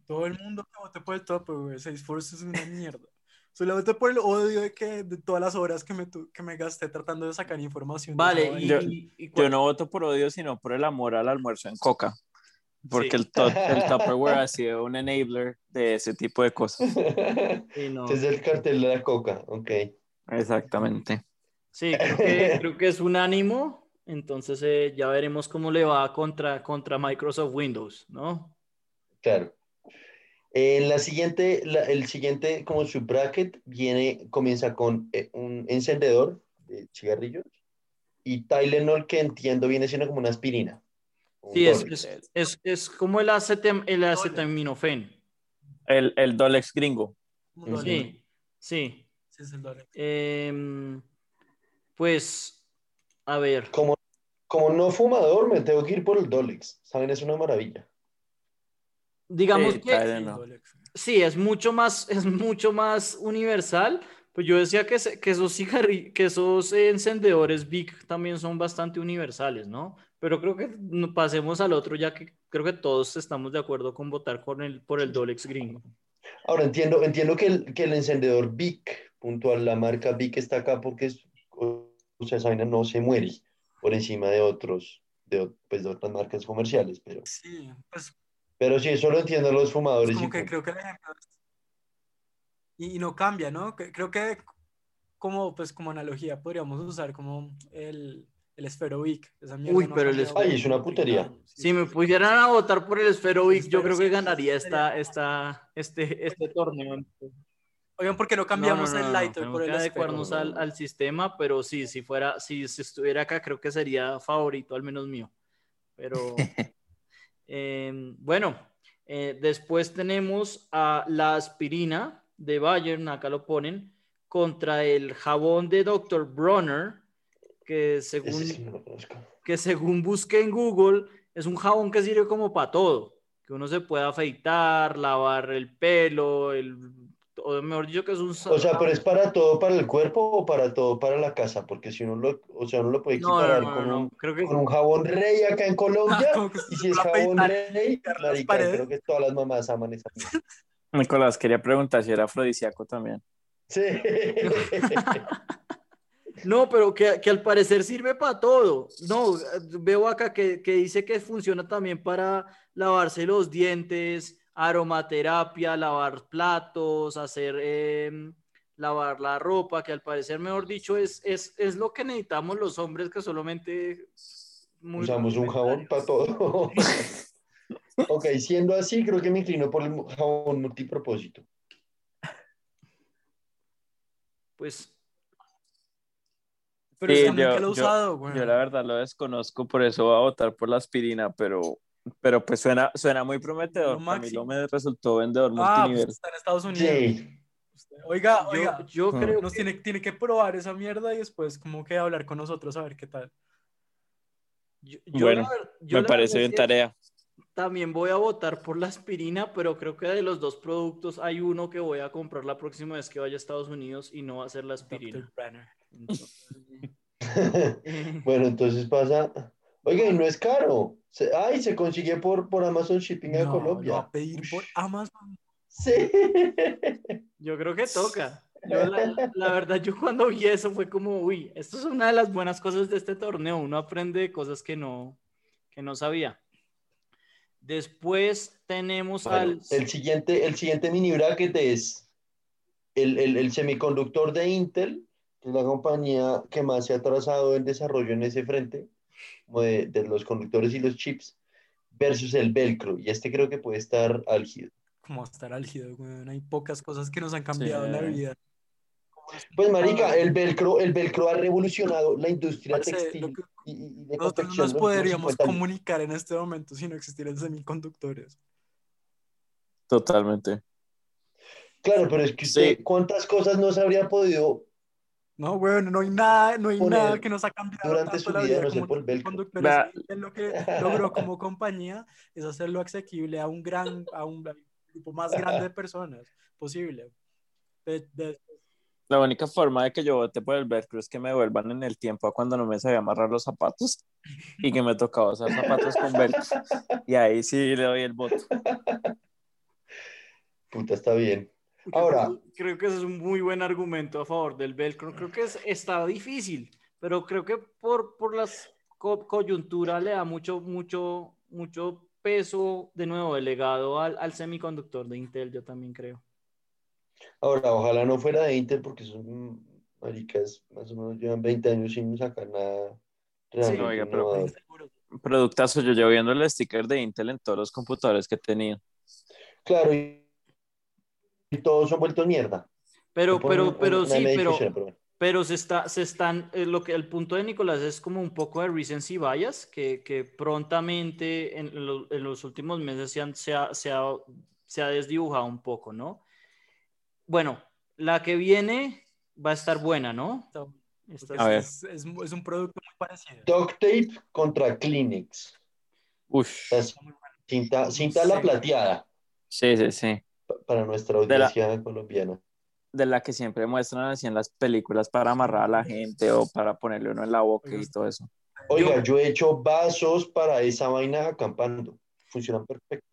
todo el mundo que voté por el Tupperware, Salesforce es una mierda. Solamente por el odio de que de todas las horas que me, tu- que me gasté tratando de sacar información. Vale, y. Yo- y- y yo no voto por odio, sino por el amor al almuerzo en coca. Porque Sí. el, Tupperware ha sido un enabler de ese tipo de cosas. sí, no. Este es el cartel de la coca, ok. Exactamente. Sí, creo que, creo que es un ánimo. Entonces eh, ya veremos cómo le va contra, contra Microsoft Windows, ¿no? Claro. En la siguiente, la- el siguiente como su bracket viene, comienza con eh, un encendedor de cigarrillos y Tylenol que entiendo viene siendo como una aspirina. Un Sí, es, Dolex. es, es, es como el, acetam, el acetaminofén. El, el Dolex gringo. Sí, sí. Sí, es el dólar. Em, pues, a ver. Como, como no fumador me tengo que ir por el Dolex. ¿Saben? Es una maravilla. Digamos Sí, que no. Dólar. sí, es mucho más, es mucho más universal. Pues yo decía que, que esos cigarri- que esos eh, encendedores Big también son bastante universales, ¿no? Pero creo que pasemos al otro, ya que creo que todos estamos de acuerdo con votar con el, por el Dolex gringo. Ahora entiendo, entiendo que el, que el encendedor Bic, puntual, la marca Bic está acá porque es, o sea, esa vaina no se muere por encima de otros, de, pues, de otras marcas comerciales, pero, Sí, pues pero sí, eso lo entiendo los Es fumadores. como y que como- creo que el ejemplo es- y, y no cambia, ¿no? Que- Creo que como pues como analogía podríamos usar como el, el Esfero Vic, esa mierda Uy, no pero el cambiado Ay, es una en 30 putería. Sí, Si me pusieran a votar por el Esferovic, yo creo que ganaría esta, esta, este, este torneo. Oigan, ¿por qué no cambiamos No, no, no, el no, lighter por el adecuarnos al, al sistema, pero sí, si fuera, si, si estuviera acá, creo que sería favorito, al menos mío. Pero eh, bueno, eh, después tenemos a la aspirina de Bayern, acá lo ponen, contra el jabón de Dr. Bronner, que según sí que según busqué en Google, es un jabón que sirve como para todo, que uno se puede afeitar, lavar el pelo, el, o mejor dicho que es un... O sea, pero es para todo para el cuerpo o para todo para la casa, porque si uno lo, o sea, uno lo puede no, equiparar no, no, con, no, un, creo que... con un jabón rey acá en Colombia. Y si es jabón rey, marica, creo que todas las mamás aman esa mierda. Nicolás, quería preguntar si era afrodisíaco también. Sí. No, pero que, que al parecer sirve para todo. No, veo acá que, que dice que funciona también para lavarse los dientes, aromaterapia, lavar platos, hacer... em, lavar la ropa, que al parecer, mejor dicho, es, es, es lo que necesitamos los hombres que solamente... muy Usamos un jabón para todo. ok, siendo así, creo que me inclino por el jabón multipropósito. Pues Pero Sí, yo- lo he yo- usado, güey. Yo la verdad lo desconozco, por eso voy a votar por la aspirina, pero, pero pues suena, suena muy prometedor. Lo Camilo máximo. me resultó vendedor Ah, pues multinivel. está en Estados Unidos. Sí. Usted- Oiga, yo, oiga, yo Hmm. creo nos que tiene, tiene que probar esa mierda y después como que hablar con nosotros a ver qué tal. yo- yo Bueno, la yo me parece bien tarea. También voy a votar por la aspirina, pero creo que de los dos productos hay uno que voy a comprar la próxima vez que vaya a Estados Unidos y no va a ser la aspirina. Entonces, bueno, entonces pasa. Oiga, y no es caro. Se- ay, se consigue por, por Amazon Shipping a No, Colombia. lo va a pedir Ush. por Amazon. Sí. yo creo que toca. Yo, la, la verdad, yo cuando vi eso fue como, uy, esto es una de las buenas cosas de este torneo. Uno aprende cosas que no, que no sabía. Después tenemos Bueno, al... el siguiente, el siguiente mini bracket es el, el, el semiconductor de Intel, que es la compañía que más se ha trazado en desarrollo en ese frente, como de, de los conductores y los chips, versus el velcro. Y este creo que puede estar álgido. Como estar álgido, güey. Hay pocas cosas que nos han cambiado Sí. la vida. Pues, marica, el velcro, el velcro ha revolucionado la industria Parce, textil que- y, y de Nosotros nos podríamos 50 años. comunicar en este momento si no existieran semiconductores. Totalmente. Claro, pero es que usted, Sí. ¿cuántas cosas no se habría podido No, güey, no hay nada, no hay Poner nada que nos ha cambiado durante tanto su la vida, vida no sé, como por el velcro? conductores. Intel lo que logró como compañía es hacerlo asequible a un gran, a un grupo más grande de personas posible. De- de- La única forma de que yo vote por el velcro es que me vuelvan en el tiempo a cuando no me sabía amarrar los zapatos y que me tocaba usar zapatos con velcro. Y ahí sí le doy el voto. Puta, está bien. Ahora- creo, creo que ese es un muy buen argumento a favor del velcro. Creo que es, está difícil, pero creo que por, por las co- coyuntura le da mucho, mucho, mucho peso de nuevo delegado al, al semiconductor de Intel, yo también creo. Ahora, ojalá no fuera de Intel porque son maricas, más o menos llevan 20 años sin sacar nada realmente oiga, pero-. Productazo, yo llevo viendo el sticker de Intel en todos los computadores que he tenido. Claro, y, y todos son vueltos mierda. Pero, pero, un- pero una sí, pero, pero se está, se están, eh, lo que el punto de Nicolás es como un poco de recency bias, que, que prontamente en, lo- en los últimos meses se, han- se ha, se ha- se ha desdibujado un poco, ¿no? Bueno, la que viene va a estar buena, ¿no? Esta- A ver. Es, es- es un producto muy parecido. Duct tape contra Kleenex. Sea, cinta, cinta la plateada sí, sí, sí. Pa- para nuestra De la- audiencia colombiana. De la que siempre muestran así en las películas para amarrar a la gente o para ponerle uno en la boca y todo eso. Oiga, yo he hecho vasos para esa vaina acampando. Funcionan perfecto.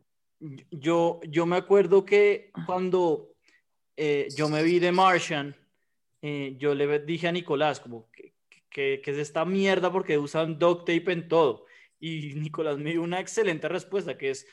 Yo, yo me acuerdo que cuando eh, yo me vi de Martian, eh, yo le dije a Nicolás como que, que, que es esta mierda porque usan duct tape en todo. Y Nicolás me dio una excelente respuesta que es,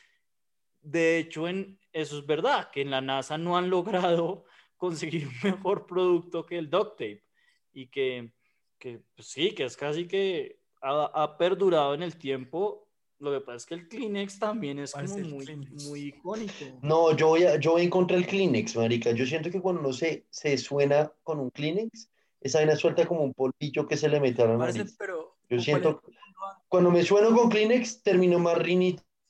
de hecho, en, eso es verdad, que en la NASA no han logrado conseguir un mejor producto que el duct tape. Y que, que pues sí, que es casi que ha, ha perdurado en el tiempo. Lo que pasa es que el Kleenex también es ¿Cuál es como el muy, muy icónico. No, yo voy, a, yo voy en contra del Kleenex, marica. Yo siento que cuando uno se, se suena con un Kleenex, esa vaina suelta como un polvillo que se le mete a la nariz. pero Yo ¿cuál siento, cuando me sueno con Kleenex, termino más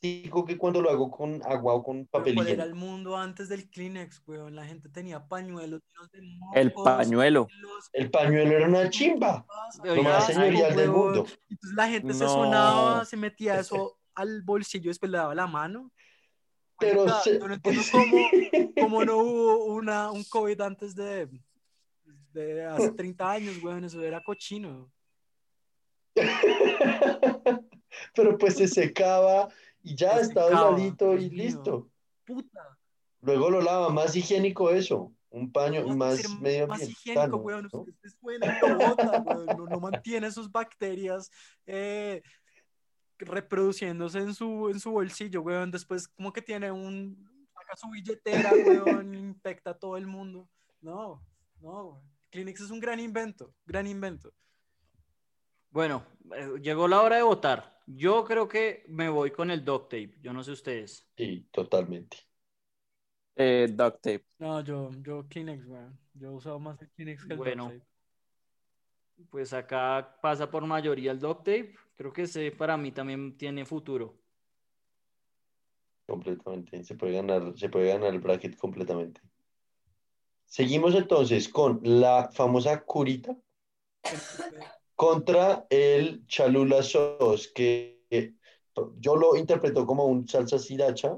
rinítico que cuando lo hago con agua o con papel ¿cuál era el mundo antes del Kleenex, weón? La gente tenía pañuelos de El mocos, pañuelo. los- El pañuelo era una chimba, lo Oiga, más señorial del mundo. Entonces la gente se No. sonaba, se metía eso al bolsillo, después le daba la mano. Pero Marica, se- no entiendo cómo, cómo no hubo una, un COVID antes de, de hace 30 años, weón, eso era cochino. Pero pues se secaba y ya secaba, heladito y listo. Puta. Luego lo lava, más higiénico eso. Un paño ¿Cómo va a más medio más higiénico, ¿no? weón. Usted se suena y lo bota, weón. No, no mantiene esas bacterias eh, reproduciéndose en su, en su bolsillo, weón. Después como que tiene un... Saca su billetera, weón, y infecta a todo el mundo. No, no, weón. Kleenex es un gran invento, gran invento. Bueno, eh, llegó la hora de votar. Yo creo que me voy con el duct tape. Yo no sé ustedes. Sí, totalmente. Eh, duct tape. No, yo, yo Kleenex, weón. Yo he usado más el Kleenex que el Bueno. duct tape. Pues acá pasa por mayoría el duct tape. Creo que ese para mí también tiene futuro. Completamente. Se puede ganar, se puede ganar el bracket completamente. Seguimos entonces con la famosa curita contra el Chalula Sauce, que yo lo interpreto como un salsa sriracha.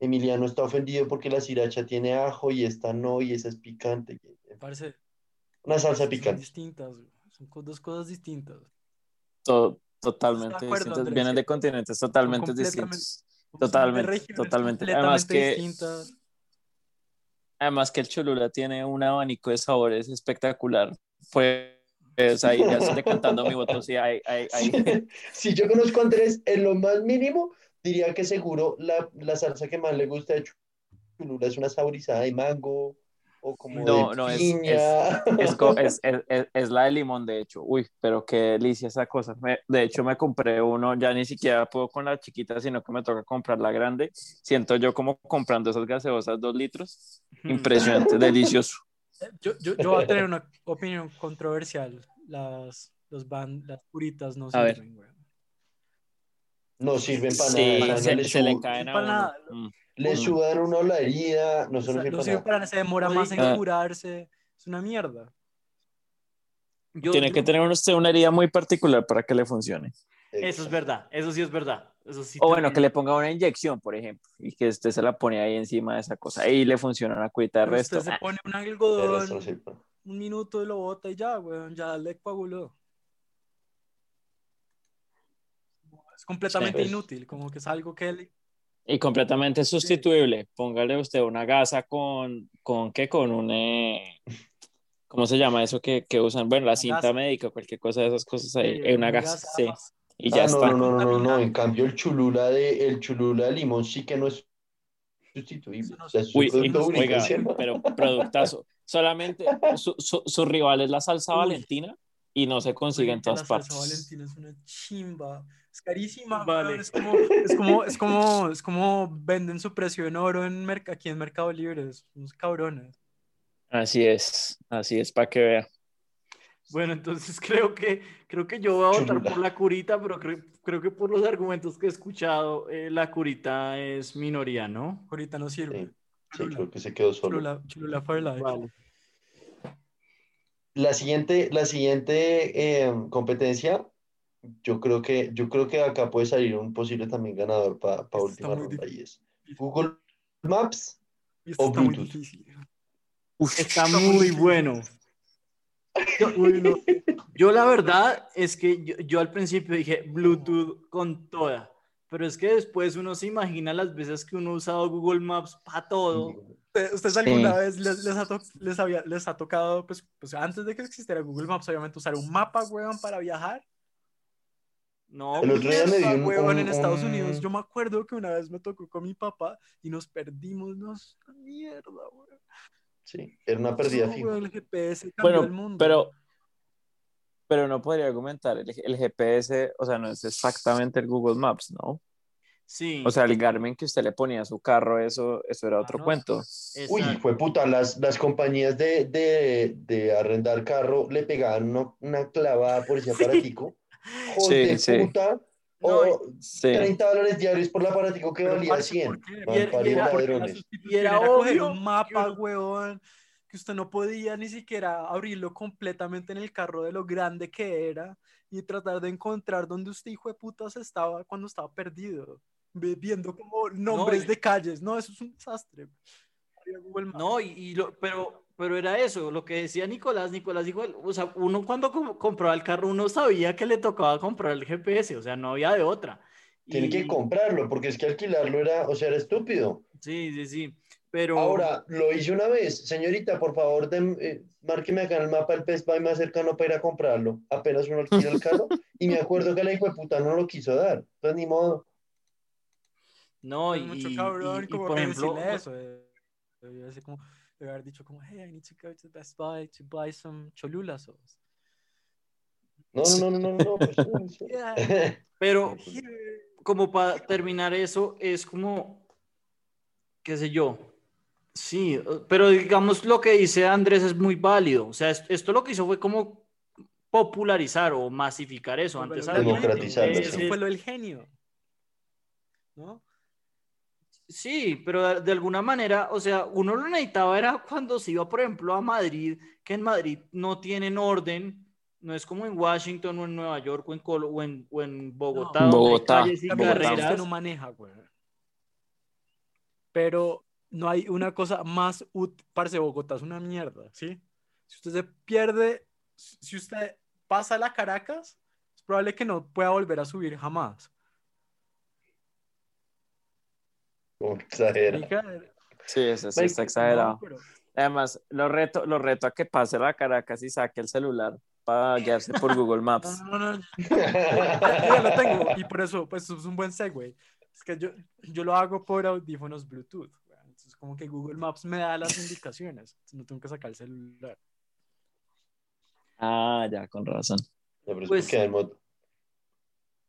Emiliano está ofendido porque la sriracha tiene ajo y esta no, y esa es picante. Parece Una salsa son picante. distintas, weón. Son dos cosas distintas. To- totalmente acuerdo. Andrés, Vienen de continentes totalmente distintos. Son Totalmente, totalmente. Además que- distintas. Además que el Cholula tiene un abanico de sabores espectacular. Pues ahí ya estoy decantando mi voto. Sí, hay, hay, hay- Si yo conozco a Andrés en lo más mínimo, diría que seguro la, la salsa que más le gusta de Cholula es una saborizada de mango o como No, de no, es- piña. es, es- es- es la de limón, de hecho. Uy, pero qué delicia esa cosa. Me- de hecho, me compré uno, ya ni siquiera puedo con la chiquita, sino que me toca comprar la grande. Siento yo como comprando esas gaseosas dos litros. Impresionante, delicioso. Yo, yo, yo voy a tener una opinión controversial. Las, los ban, las puritas no A sirven, weón. No sirven para Sí, nada. se, le, se le caen a para uno. nada. Mm. le Mm. sudan uno la herida, no O sea, sirve no para sirve nada. para nada, se demora más en Ah. curarse. Es una mierda. Yo- Tiene yo- que tener usted una herida muy particular para que le funcione. Eso es verdad. Eso sí es verdad. Eso sí O bueno, que le ponga una inyección, por ejemplo, y que usted se la pone ahí encima de esa cosa y le funciona una curita de Pero resto. usted se pone un resto algodón un minuto y lo bota y ya, weón, ya le coaguló. Es completamente Sí, pues. inútil, como que es algo que él... Y completamente sustituible. Póngale usted una gasa con, con ¿qué? Con un, eh, ¿cómo se llama eso que, que usan? Bueno, la cinta gasa. médica, cualquier cosa de esas cosas ahí. Sí, eh, una una gasa, gasa. Y Ah, ya está. no, no, no, no, no. En cambio, el chulula de, el chulula de limón sí que no es sustituible. O sea, Uy, producto único, oiga, pero productazo. Solamente su, su, su rival es la salsa Uy. Valentina y no se consigue en Oye, que todas la salsa partes. Valentina es una chimba. Es carísima, Vale. Es como, es como, es como, es como venden su precio en oro en aquí en Mercado Libre. es- Unos cabrones. Así es, así es, para que vea. Bueno, entonces creo que, creo que yo voy a votar por la curita, pero creo, creo que por los argumentos que he escuchado, eh, la curita es minoría, ¿no? Ahorita no sirve. Sí, creo que se quedó solo. Cholula, Cholula for life. Vale. La siguiente, la siguiente eh, competencia, yo creo que, yo creo que acá puede salir un posible también ganador para Esto última ronda y es Google Maps esto o está muy Bluetooth. difícil. Está muy bueno. Yo, yo la verdad es que yo, yo al principio dije Bluetooth con toda, pero es que después uno se imagina las veces que uno ha usado Google Maps para todo. ¿Ustedes ustedes Sí. alguna vez les, les ha to- les había, les ha tocado, pues, pues antes de que existiera Google Maps, obviamente, usar un mapa, weón, para viajar? No, El otro día me di Mierda, un- weón, un- en Estados un- Unidos. Yo me acuerdo que una vez me tocó con mi papá y nos perdimos, nos mierda, weón. Sí, era una pérdida No, fija. weón, el GPS cambió Bueno, el mundo. pero, pero no podría comentar, el, el GPS, o sea, no es exactamente el Google Maps, ¿no? sí. O sea, el Garmin que usted le ponía a su carro, eso, eso era otro no. cuento. Uy, fue puta, las, las compañías de, de, de arrendar carro le pegaban uno- una clavada por ese aparatico. Joder, Sí, sí. puta. No, O Sí. 30 dólares diarios por el aparatico que Pero, valía parce, 100. ¿por qué? Mal Y era- y era- Y era obvio un mapa, weón, que usted no podía ni siquiera abrirlo completamente en el carro de lo grande que era y tratar de encontrar dónde usted, hijo de putas, estaba cuando estaba perdido, viendo como nombres y- de calles. No, eso es un desastre. Había Google Maps. No, y, y lo, pero, pero era eso, lo que decía Nicolás, Nicolás dijo, o sea, uno cuando com- compraba el carro, uno sabía que le tocaba comprar el GPS, o sea, no había de otra. Tiene Y- que comprarlo, porque es que alquilarlo era, o sea, era estúpido. Sí, sí, sí, pero... Ahora, lo hice una vez. Señorita, por favor, eh, márqueme acá en el mapa el Best Buy más cercano para ir a comprarlo. Apenas uno alquila el carro. y me acuerdo que la hijo de puta no lo quiso dar. Pues ni modo. No, y, mucho cabrón y- y, como por que ejemplo, eso. eh. Como, debe haber dicho como, hey, I need to go to Best Buy to buy some Cholula sauce. No, no, no, no, no, no, pues. Yeah, pero here. como para terminar eso, es como, qué sé yo, sí, pero digamos lo que dice Andrés es muy válido, o sea, es- esto lo que hizo fue como popularizar o masificar eso. Antes sí. Eso fue lo del genio. ¿No? Sí, pero de, de alguna manera, o sea, uno lo necesitaba era cuando se iba, por ejemplo, a Madrid, que en Madrid no tienen orden, no es como en Washington o en Nueva York o en, Colo- o en, o en Bogotá, No. donde hay Bogotá, calles y Bogotá. carreras. no maneja, güey. Pero no hay una cosa más útil. Parce, Bogotá es una mierda, ¿sí? Si usted se pierde, si usted pasa a la Caracas, es probable que no pueda volver a subir jamás. Como exagera. Marica, Sí, eso sí está exagerado. no, pero- Además, lo reto, lo reto a que pase la Caracas y saque el celular para guiarse por Google Maps. No, no, no, yo ya lo tengo y por eso, pues es un buen segue. Es que yo, yo lo hago por audífonos Bluetooth. Entonces, como que Google Maps me da las indicaciones. Entonces, no tengo que sacar el celular. Ah, ya, con razón. Pues-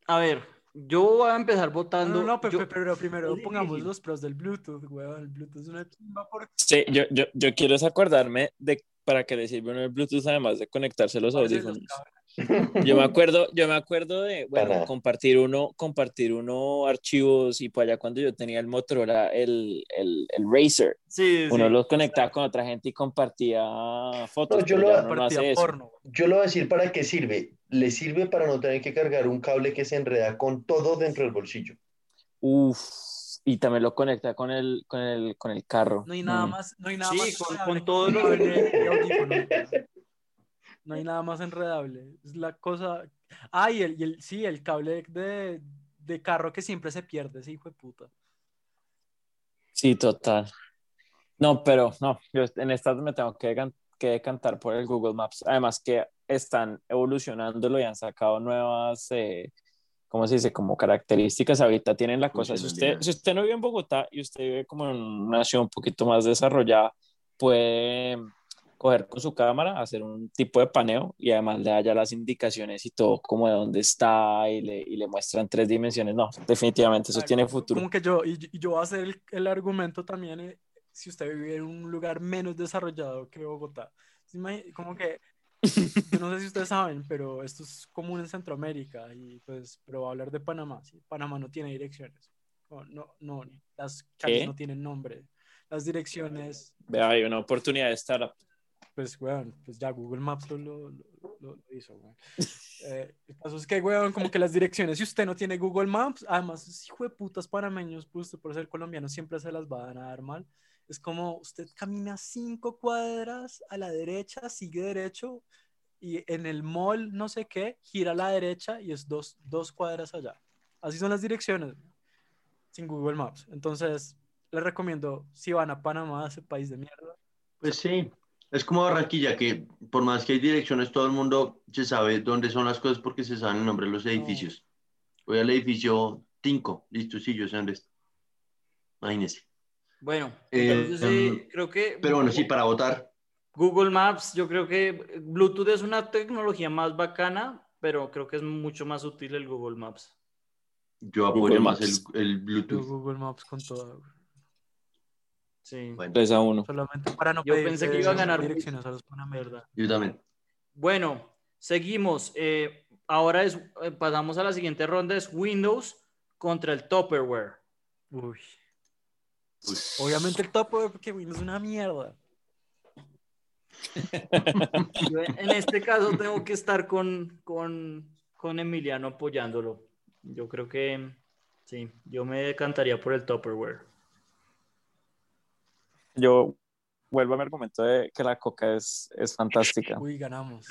A ver, yo voy a empezar votando. no, no, pe- yo- pe- pero primero pongamos los pros del Bluetooth, weón. El Bluetooth es una chimba por Sí, yo, yo, yo quiero es acordarme de para qué le sirve uno el Bluetooth además de conectarse los audífonos. Yo me acuerdo, yo me acuerdo de, bueno, compartir uno, compartir uno archivos y por allá cuando yo tenía el Motorola, el, el, el Razer, Sí, sí. uno los conectaba con otra gente y compartía fotos. No, yo lo- no porno. Yo voy a decir para qué sirve. Le sirve para no tener que cargar un cable que se enreda con todo dentro del bolsillo. Uf, y también lo conecta con el, con el, con el carro. No hay nada Mm. más, no hay nada Sí, más con- con todo lo- audífono. No hay nada más enredable. Es la cosa. Ah, y el, y el- sí, el cable de, de carro que siempre se pierde, ese hijo de puta. Sí, total. No, pero no, yo en estas me tengo que, que decantar por el Google Maps. Además que están evolucionándolo y han sacado nuevas, eh, ¿cómo se dice? Como características. Ahorita tienen la cosa. Si usted, si usted no vive en Bogotá y usted vive como en una ciudad un poquito más desarrollada, puede coger con su cámara, hacer un tipo de paneo y además le da ya las indicaciones y todo como de dónde está y le, y le muestran tres dimensiones. No, definitivamente eso tiene futuro. Como que yo, y, y yo voy a hacer el, el argumento también, eh, si usted vive en un lugar menos desarrollado que Bogotá. ¿Se imagi- Como que, yo no sé si ustedes saben, pero esto es común en Centroamérica, y pues, pero voy a hablar de Panamá. ¿sí? Panamá no tiene direcciones. No, no, no, las calles ¿Qué? no tienen nombre. Las direcciones, Vea, hay una oportunidad de estar pues, weón, pues ya Google Maps lo, lo, lo- lo hizo, weón. Eh, el caso es que, weón, como que las direcciones, si usted no tiene Google Maps, además, hijo de putas panameños, pues usted por ser colombiano siempre se las va a dar mal. Es como usted camina cinco cuadras a la derecha, sigue derecho, y en el mall, no sé qué, gira a la derecha y es dos, dos cuadras allá. Así son las direcciones, sin Google Maps. Entonces, les recomiendo, si van a Panamá, ese país de mierda, Pues sí, es como Barranquilla, que por más que hay direcciones, todo el mundo se sabe dónde son las cosas porque se saben el nombre de los edificios. Voy al edificio 5, listo, sí, yo sé dónde está. Imagínese. Bueno, Eh, entonces eh, em, creo que Pero bueno, sí, para votar. Google Maps, yo creo que Bluetooth es una tecnología más bacana, pero creo que es mucho más útil el Google Maps. Yo Google apoyo más el, Maps. el yo Bluetooth. Google Maps con todo. Sí. Bueno, 3 a 1. Solamente para no Yo pedir pensé que iba a ganar direcciones a los yo también. Bueno, seguimos. Eh, ahora es, eh, pasamos a la siguiente ronda, es Windows contra el Tupperware. Uy. Uy. Obviamente el top porque Windows es una mierda. Yo en en este caso tengo que estar con, con, con Emiliano apoyándolo. Yo creo que sí, yo me decantaría por el Tupperware. Yo vuelvo a mi argumento de que la coca es, es fantástica. Uy, ganamos.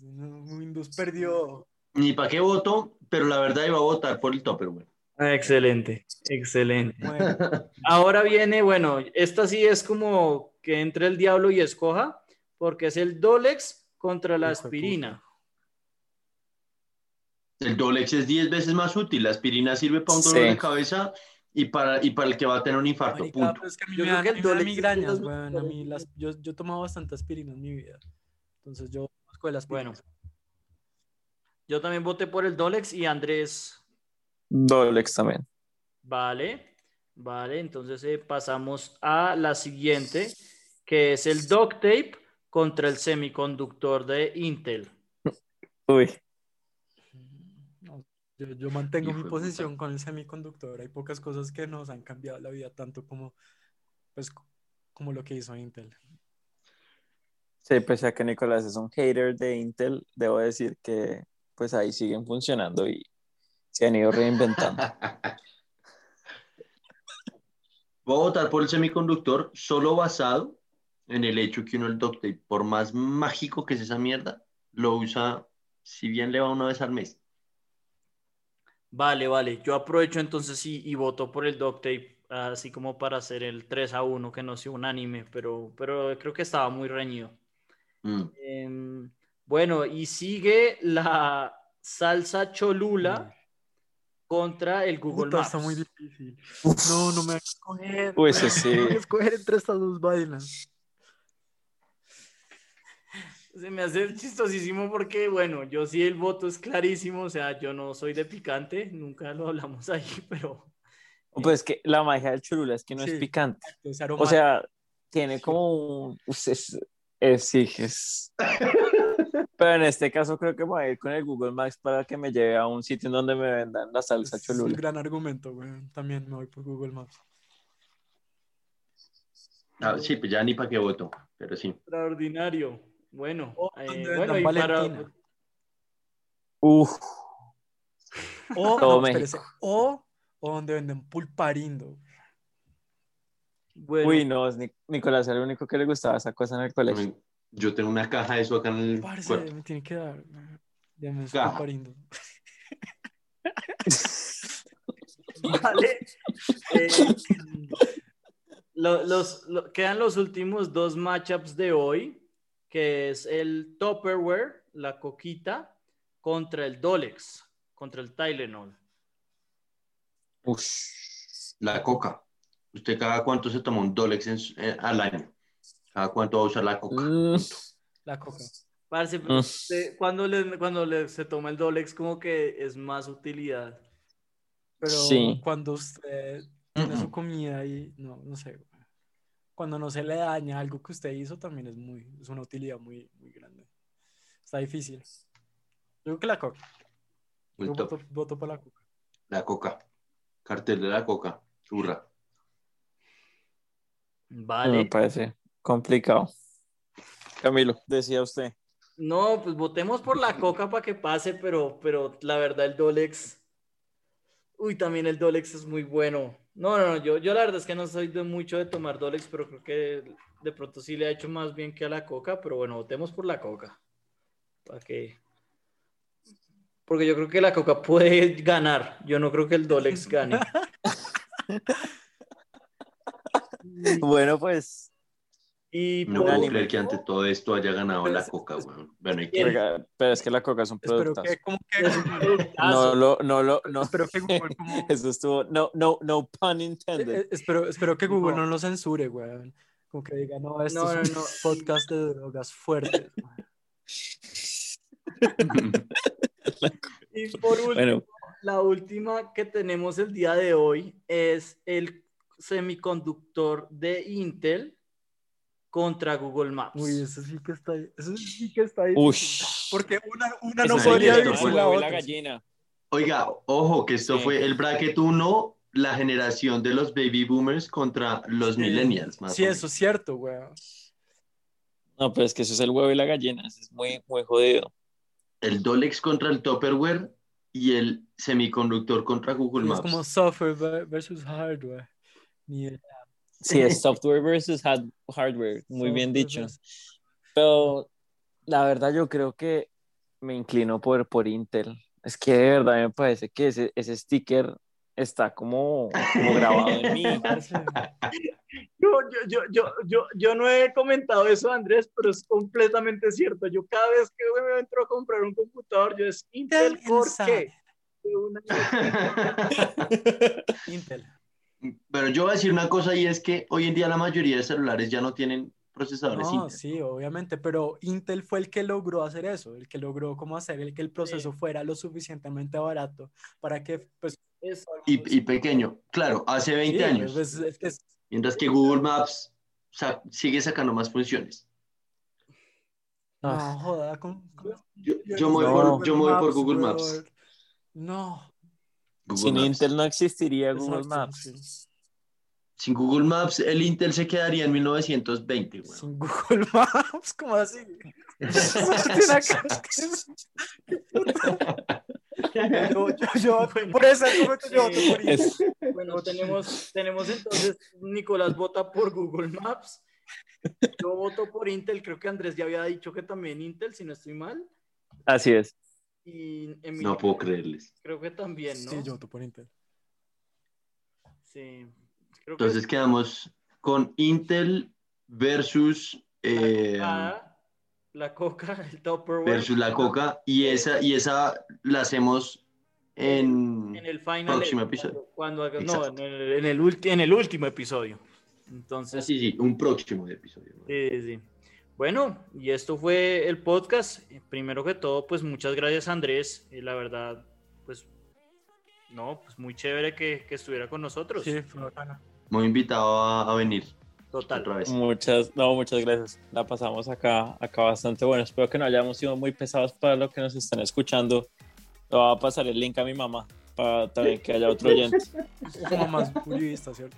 Windows perdió. Ni para qué voto, pero la verdad iba a votar por el Tupperware. Excelente, excelente. Bueno, Ahora viene, bueno, esta sí es como que entre el diablo y escoja, porque es el Dolex contra la aspirina. El Dolex es 10 veces más útil. La aspirina sirve para un dolor Sí. de cabeza y para, y para el que va a tener un infarto. marica, Punto. que a mí Yo me creo dan, que el me dan migrañas, las weón. A mí las, yo, yo he tomado bastante aspirina en mi vida. Entonces yo de las Bueno. Yo también voté por el Dolex y Andrés, Dolex también. vale, vale, entonces eh, pasamos a la siguiente, que es el duct tape contra el semiconductor de Intel. Uy, yo, yo mantengo Hijo mi posición con el semiconductor. Hay pocas cosas que nos han cambiado la vida tanto como, pues, como lo que hizo Intel. sí, pese a que Nicolás es un hater de Intel, debo decir que pues ahí siguen funcionando y se han ido reinventando. Voy a votar por el semiconductor solo basado en el hecho que uno el duct tape, por más mágico que es esa mierda, lo usa, si bien le va una vez al mes. Vale, vale, yo aprovecho entonces y, y voto por el duct tape, así como para hacer el 3 a 1, que no sea unánime, pero, pero creo que estaba muy reñido. Mm. Em, bueno, y sigue la salsa cholula contra el Google Puta, Maps. está muy difícil. No, no me voy a escoger. Uy, no sí. me voy a escoger entre estas dos vainas. Se me hace chistosísimo porque, bueno, yo sí el voto es clarísimo, o sea, yo no soy de picante, nunca lo hablamos ahí, pero Pues que la magia del churula es que no Sí. es picante. Es O sea, tiene como un... Es, es- sí, es... Pero en este caso creo que voy a ir con el Google Maps para que me lleve a un sitio en donde me vendan la salsa es un cholula. gran argumento, güey. También me voy por Google Maps. Ah, sí, pues ya ni para qué voto, pero sí. extraordinario. Bueno, O eh, bueno, y para... Valentina. Uf, O, Todo no, espérese, o o donde venden pulparindo. Bueno, Uy, no, es Nic- Nicolás era el único que le gustaba esa cosa en el colegio. Yo tengo una caja de eso acá en el Parce, cuarto. me tiene que dar. Caja. pulparindo. Vale. Eh, lo- los, lo- quedan los últimos dos matchups de hoy, que es el Tupperware, la coquita, contra el Dolex, contra el Tylenol. Ush. La coca. ¿Usted cada cuánto se toma un Dolex en su- eh, al año? ¿Cada cuánto va a usar la coca? La coca. Parce, pero usted, cuando, le, cuando le- se toma el Dolex, como que es más utilidad. Pero Sí. cuando usted tiene su comida y no, no sé, güey. Cuando no se le daña algo que usted hizo, también es muy, es una utilidad muy, muy grande. Está difícil. Yo creo que la coca. Yo voto, voto por la coca. La coca. Cartel de la coca. Churra. Me Vale. parece complicado. Camilo, decía usted. No, pues votemos por la coca para que pase, pero, pero la verdad el Dolex. Uy, también el Dolex es muy bueno. No, no, no, yo, yo la verdad es que no soy de mucho de tomar Dolex, pero creo que de pronto sí le ha hecho más bien que a la coca, pero bueno, votemos por la coca. ¿Para qué? Porque yo creo que la coca puede ganar. Yo no creo que el Dolex gane. Bueno, pues, Y No puedo creer que ante todo esto haya ganado la Pero- coca, weón. Bueno, pero es que la coca es un producto. que, como que, No lo, no lo, no. espero que Google, como- Eso estuvo, no, no, no pun eh, intended. eh, espero, espero que Google No. no lo censure, weón. Como que diga, no, esto No, es no, un no. podcast de drogas fuertes. Y por último, Bueno, la última que tenemos el día de hoy es el semiconductor de Intel contra Google Maps. Uy, eso sí que está, eso sí que está uy. difícil. Porque una, una no podría fue la otra. gallina. Oiga, ojo, que esto Sí. fue el bracket 1, la generación de los baby boomers contra los Sí. millennials, más Sí, o eso es cierto, weón. No, pero es que eso es el huevo y la gallina. eso Es muy, muy jodido. El Dolex contra el Tupperware y el semiconductor contra Google Maps. es como software ver- versus hardware. Ni idea. Sí, es software versus hard- hardware. Muy bien dicho. versus- Pero la verdad yo creo que me inclino por, por Intel. Es que de verdad me parece que ese, ese sticker está como, como grabado en mí. Yo, yo, yo, yo, yo, yo no he comentado eso, Andrés, pero es completamente cierto. Yo cada vez que me entro a comprar un computador, yo es Intel, Intel ¿por inside. qué? Intel. Pero yo voy a decir una cosa y es que hoy en día la mayoría de celulares ya no tienen procesadores No, Intel. sí, obviamente, pero Intel fue el que logró hacer eso, el que logró cómo hacer el que el proceso fuera lo suficientemente barato para que pues es- Y, y pequeño, claro, hace 20 sí, años. pues, es que es- Mientras que Google Maps sa- sigue sacando más funciones. no Ah. joda con, con- Yo, yo me voy No. por, yo me voy por Google. Maps. No. Google Sin Maps. Intel no existiría Google Maps. Sin Google Maps, el Intel se quedaría en 1920, güey. Sin Google Maps, ¿cómo así? Yo, yo, yo, por ese argumento yo voto por Intel. Es- Bueno, tenemos, tenemos entonces, Nicolás vota por Google Maps. Yo voto por Intel, creo que Andrés ya había dicho que también Intel, si no estoy mal. así es. Y Emilio, No puedo creerles. creo que también, ¿no? Sí, yo voto por Intel. Sí. Creo que Entonces quedamos con Intel versus, eh, la, la coca, el Tupperware. versus la Coca y esa, y esa la hacemos en... en el final próximo cuando- episodio. Cuando, haga- no, en el, en, el ulti- en el último episodio. Entonces, Sí, sí, un próximo episodio. Sí, sí, sí. Bueno, y esto fue el podcast. Eh, Primero que todo, pues muchas gracias Andrés. Eh, la verdad, pues, no, pues muy chévere que, que estuviera con nosotros. Sí, fue bacana. Muy invitado a, a venir Total. otra vez. Muchas, no, muchas gracias. La pasamos acá, acá bastante bueno. Espero que no hayamos sido muy pesados para los que nos están escuchando. Le voy a pasar el link a mi mamá para también que haya otro oyente. Como más uribista, ¿cierto?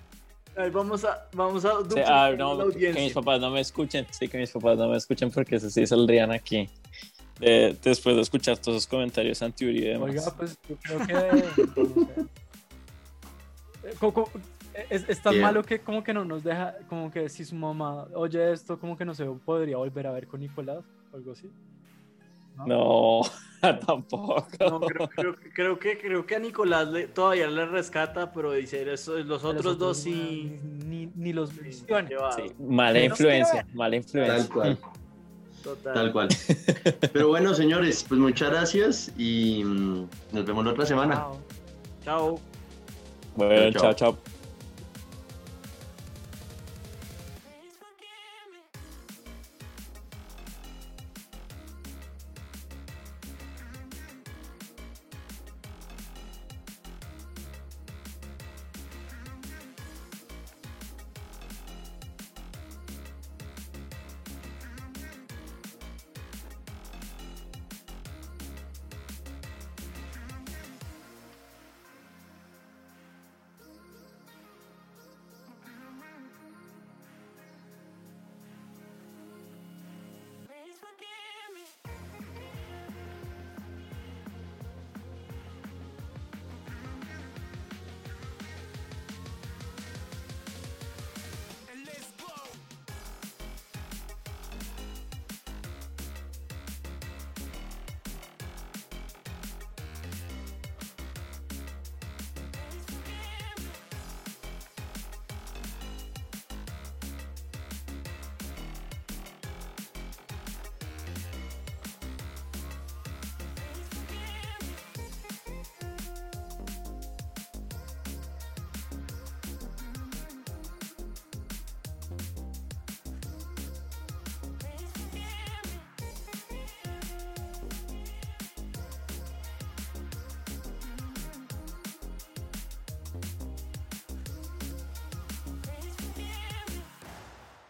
Ahí vamos a, vamos a Sí, la no, que mis papás no me escuchen. Sí, que mis papás no me escuchen porque eso sí saldrían aquí. de- después de escuchar todos esos comentarios anti y demás. Oiga, pues yo creo que. no sé. co- co- es, es tan Bien. malo que como que no nos deja, como que si su mamá oye esto, como que no se podría volver a ver con Nicolás o algo así. No, tampoco. No, creo, creo- creo que, creo que a Nicolás le- todavía le rescata, pero dice, eso, los otros dos sí. Ni, ni, ni los menciona. llevados. Sí, mala influencia, mala Tal influencia. cual, Total. tal cual. Pero bueno, señores, pues muchas gracias y mm, nos vemos la otra semana. Chao. Chao. Bueno, Chao, chao, chao.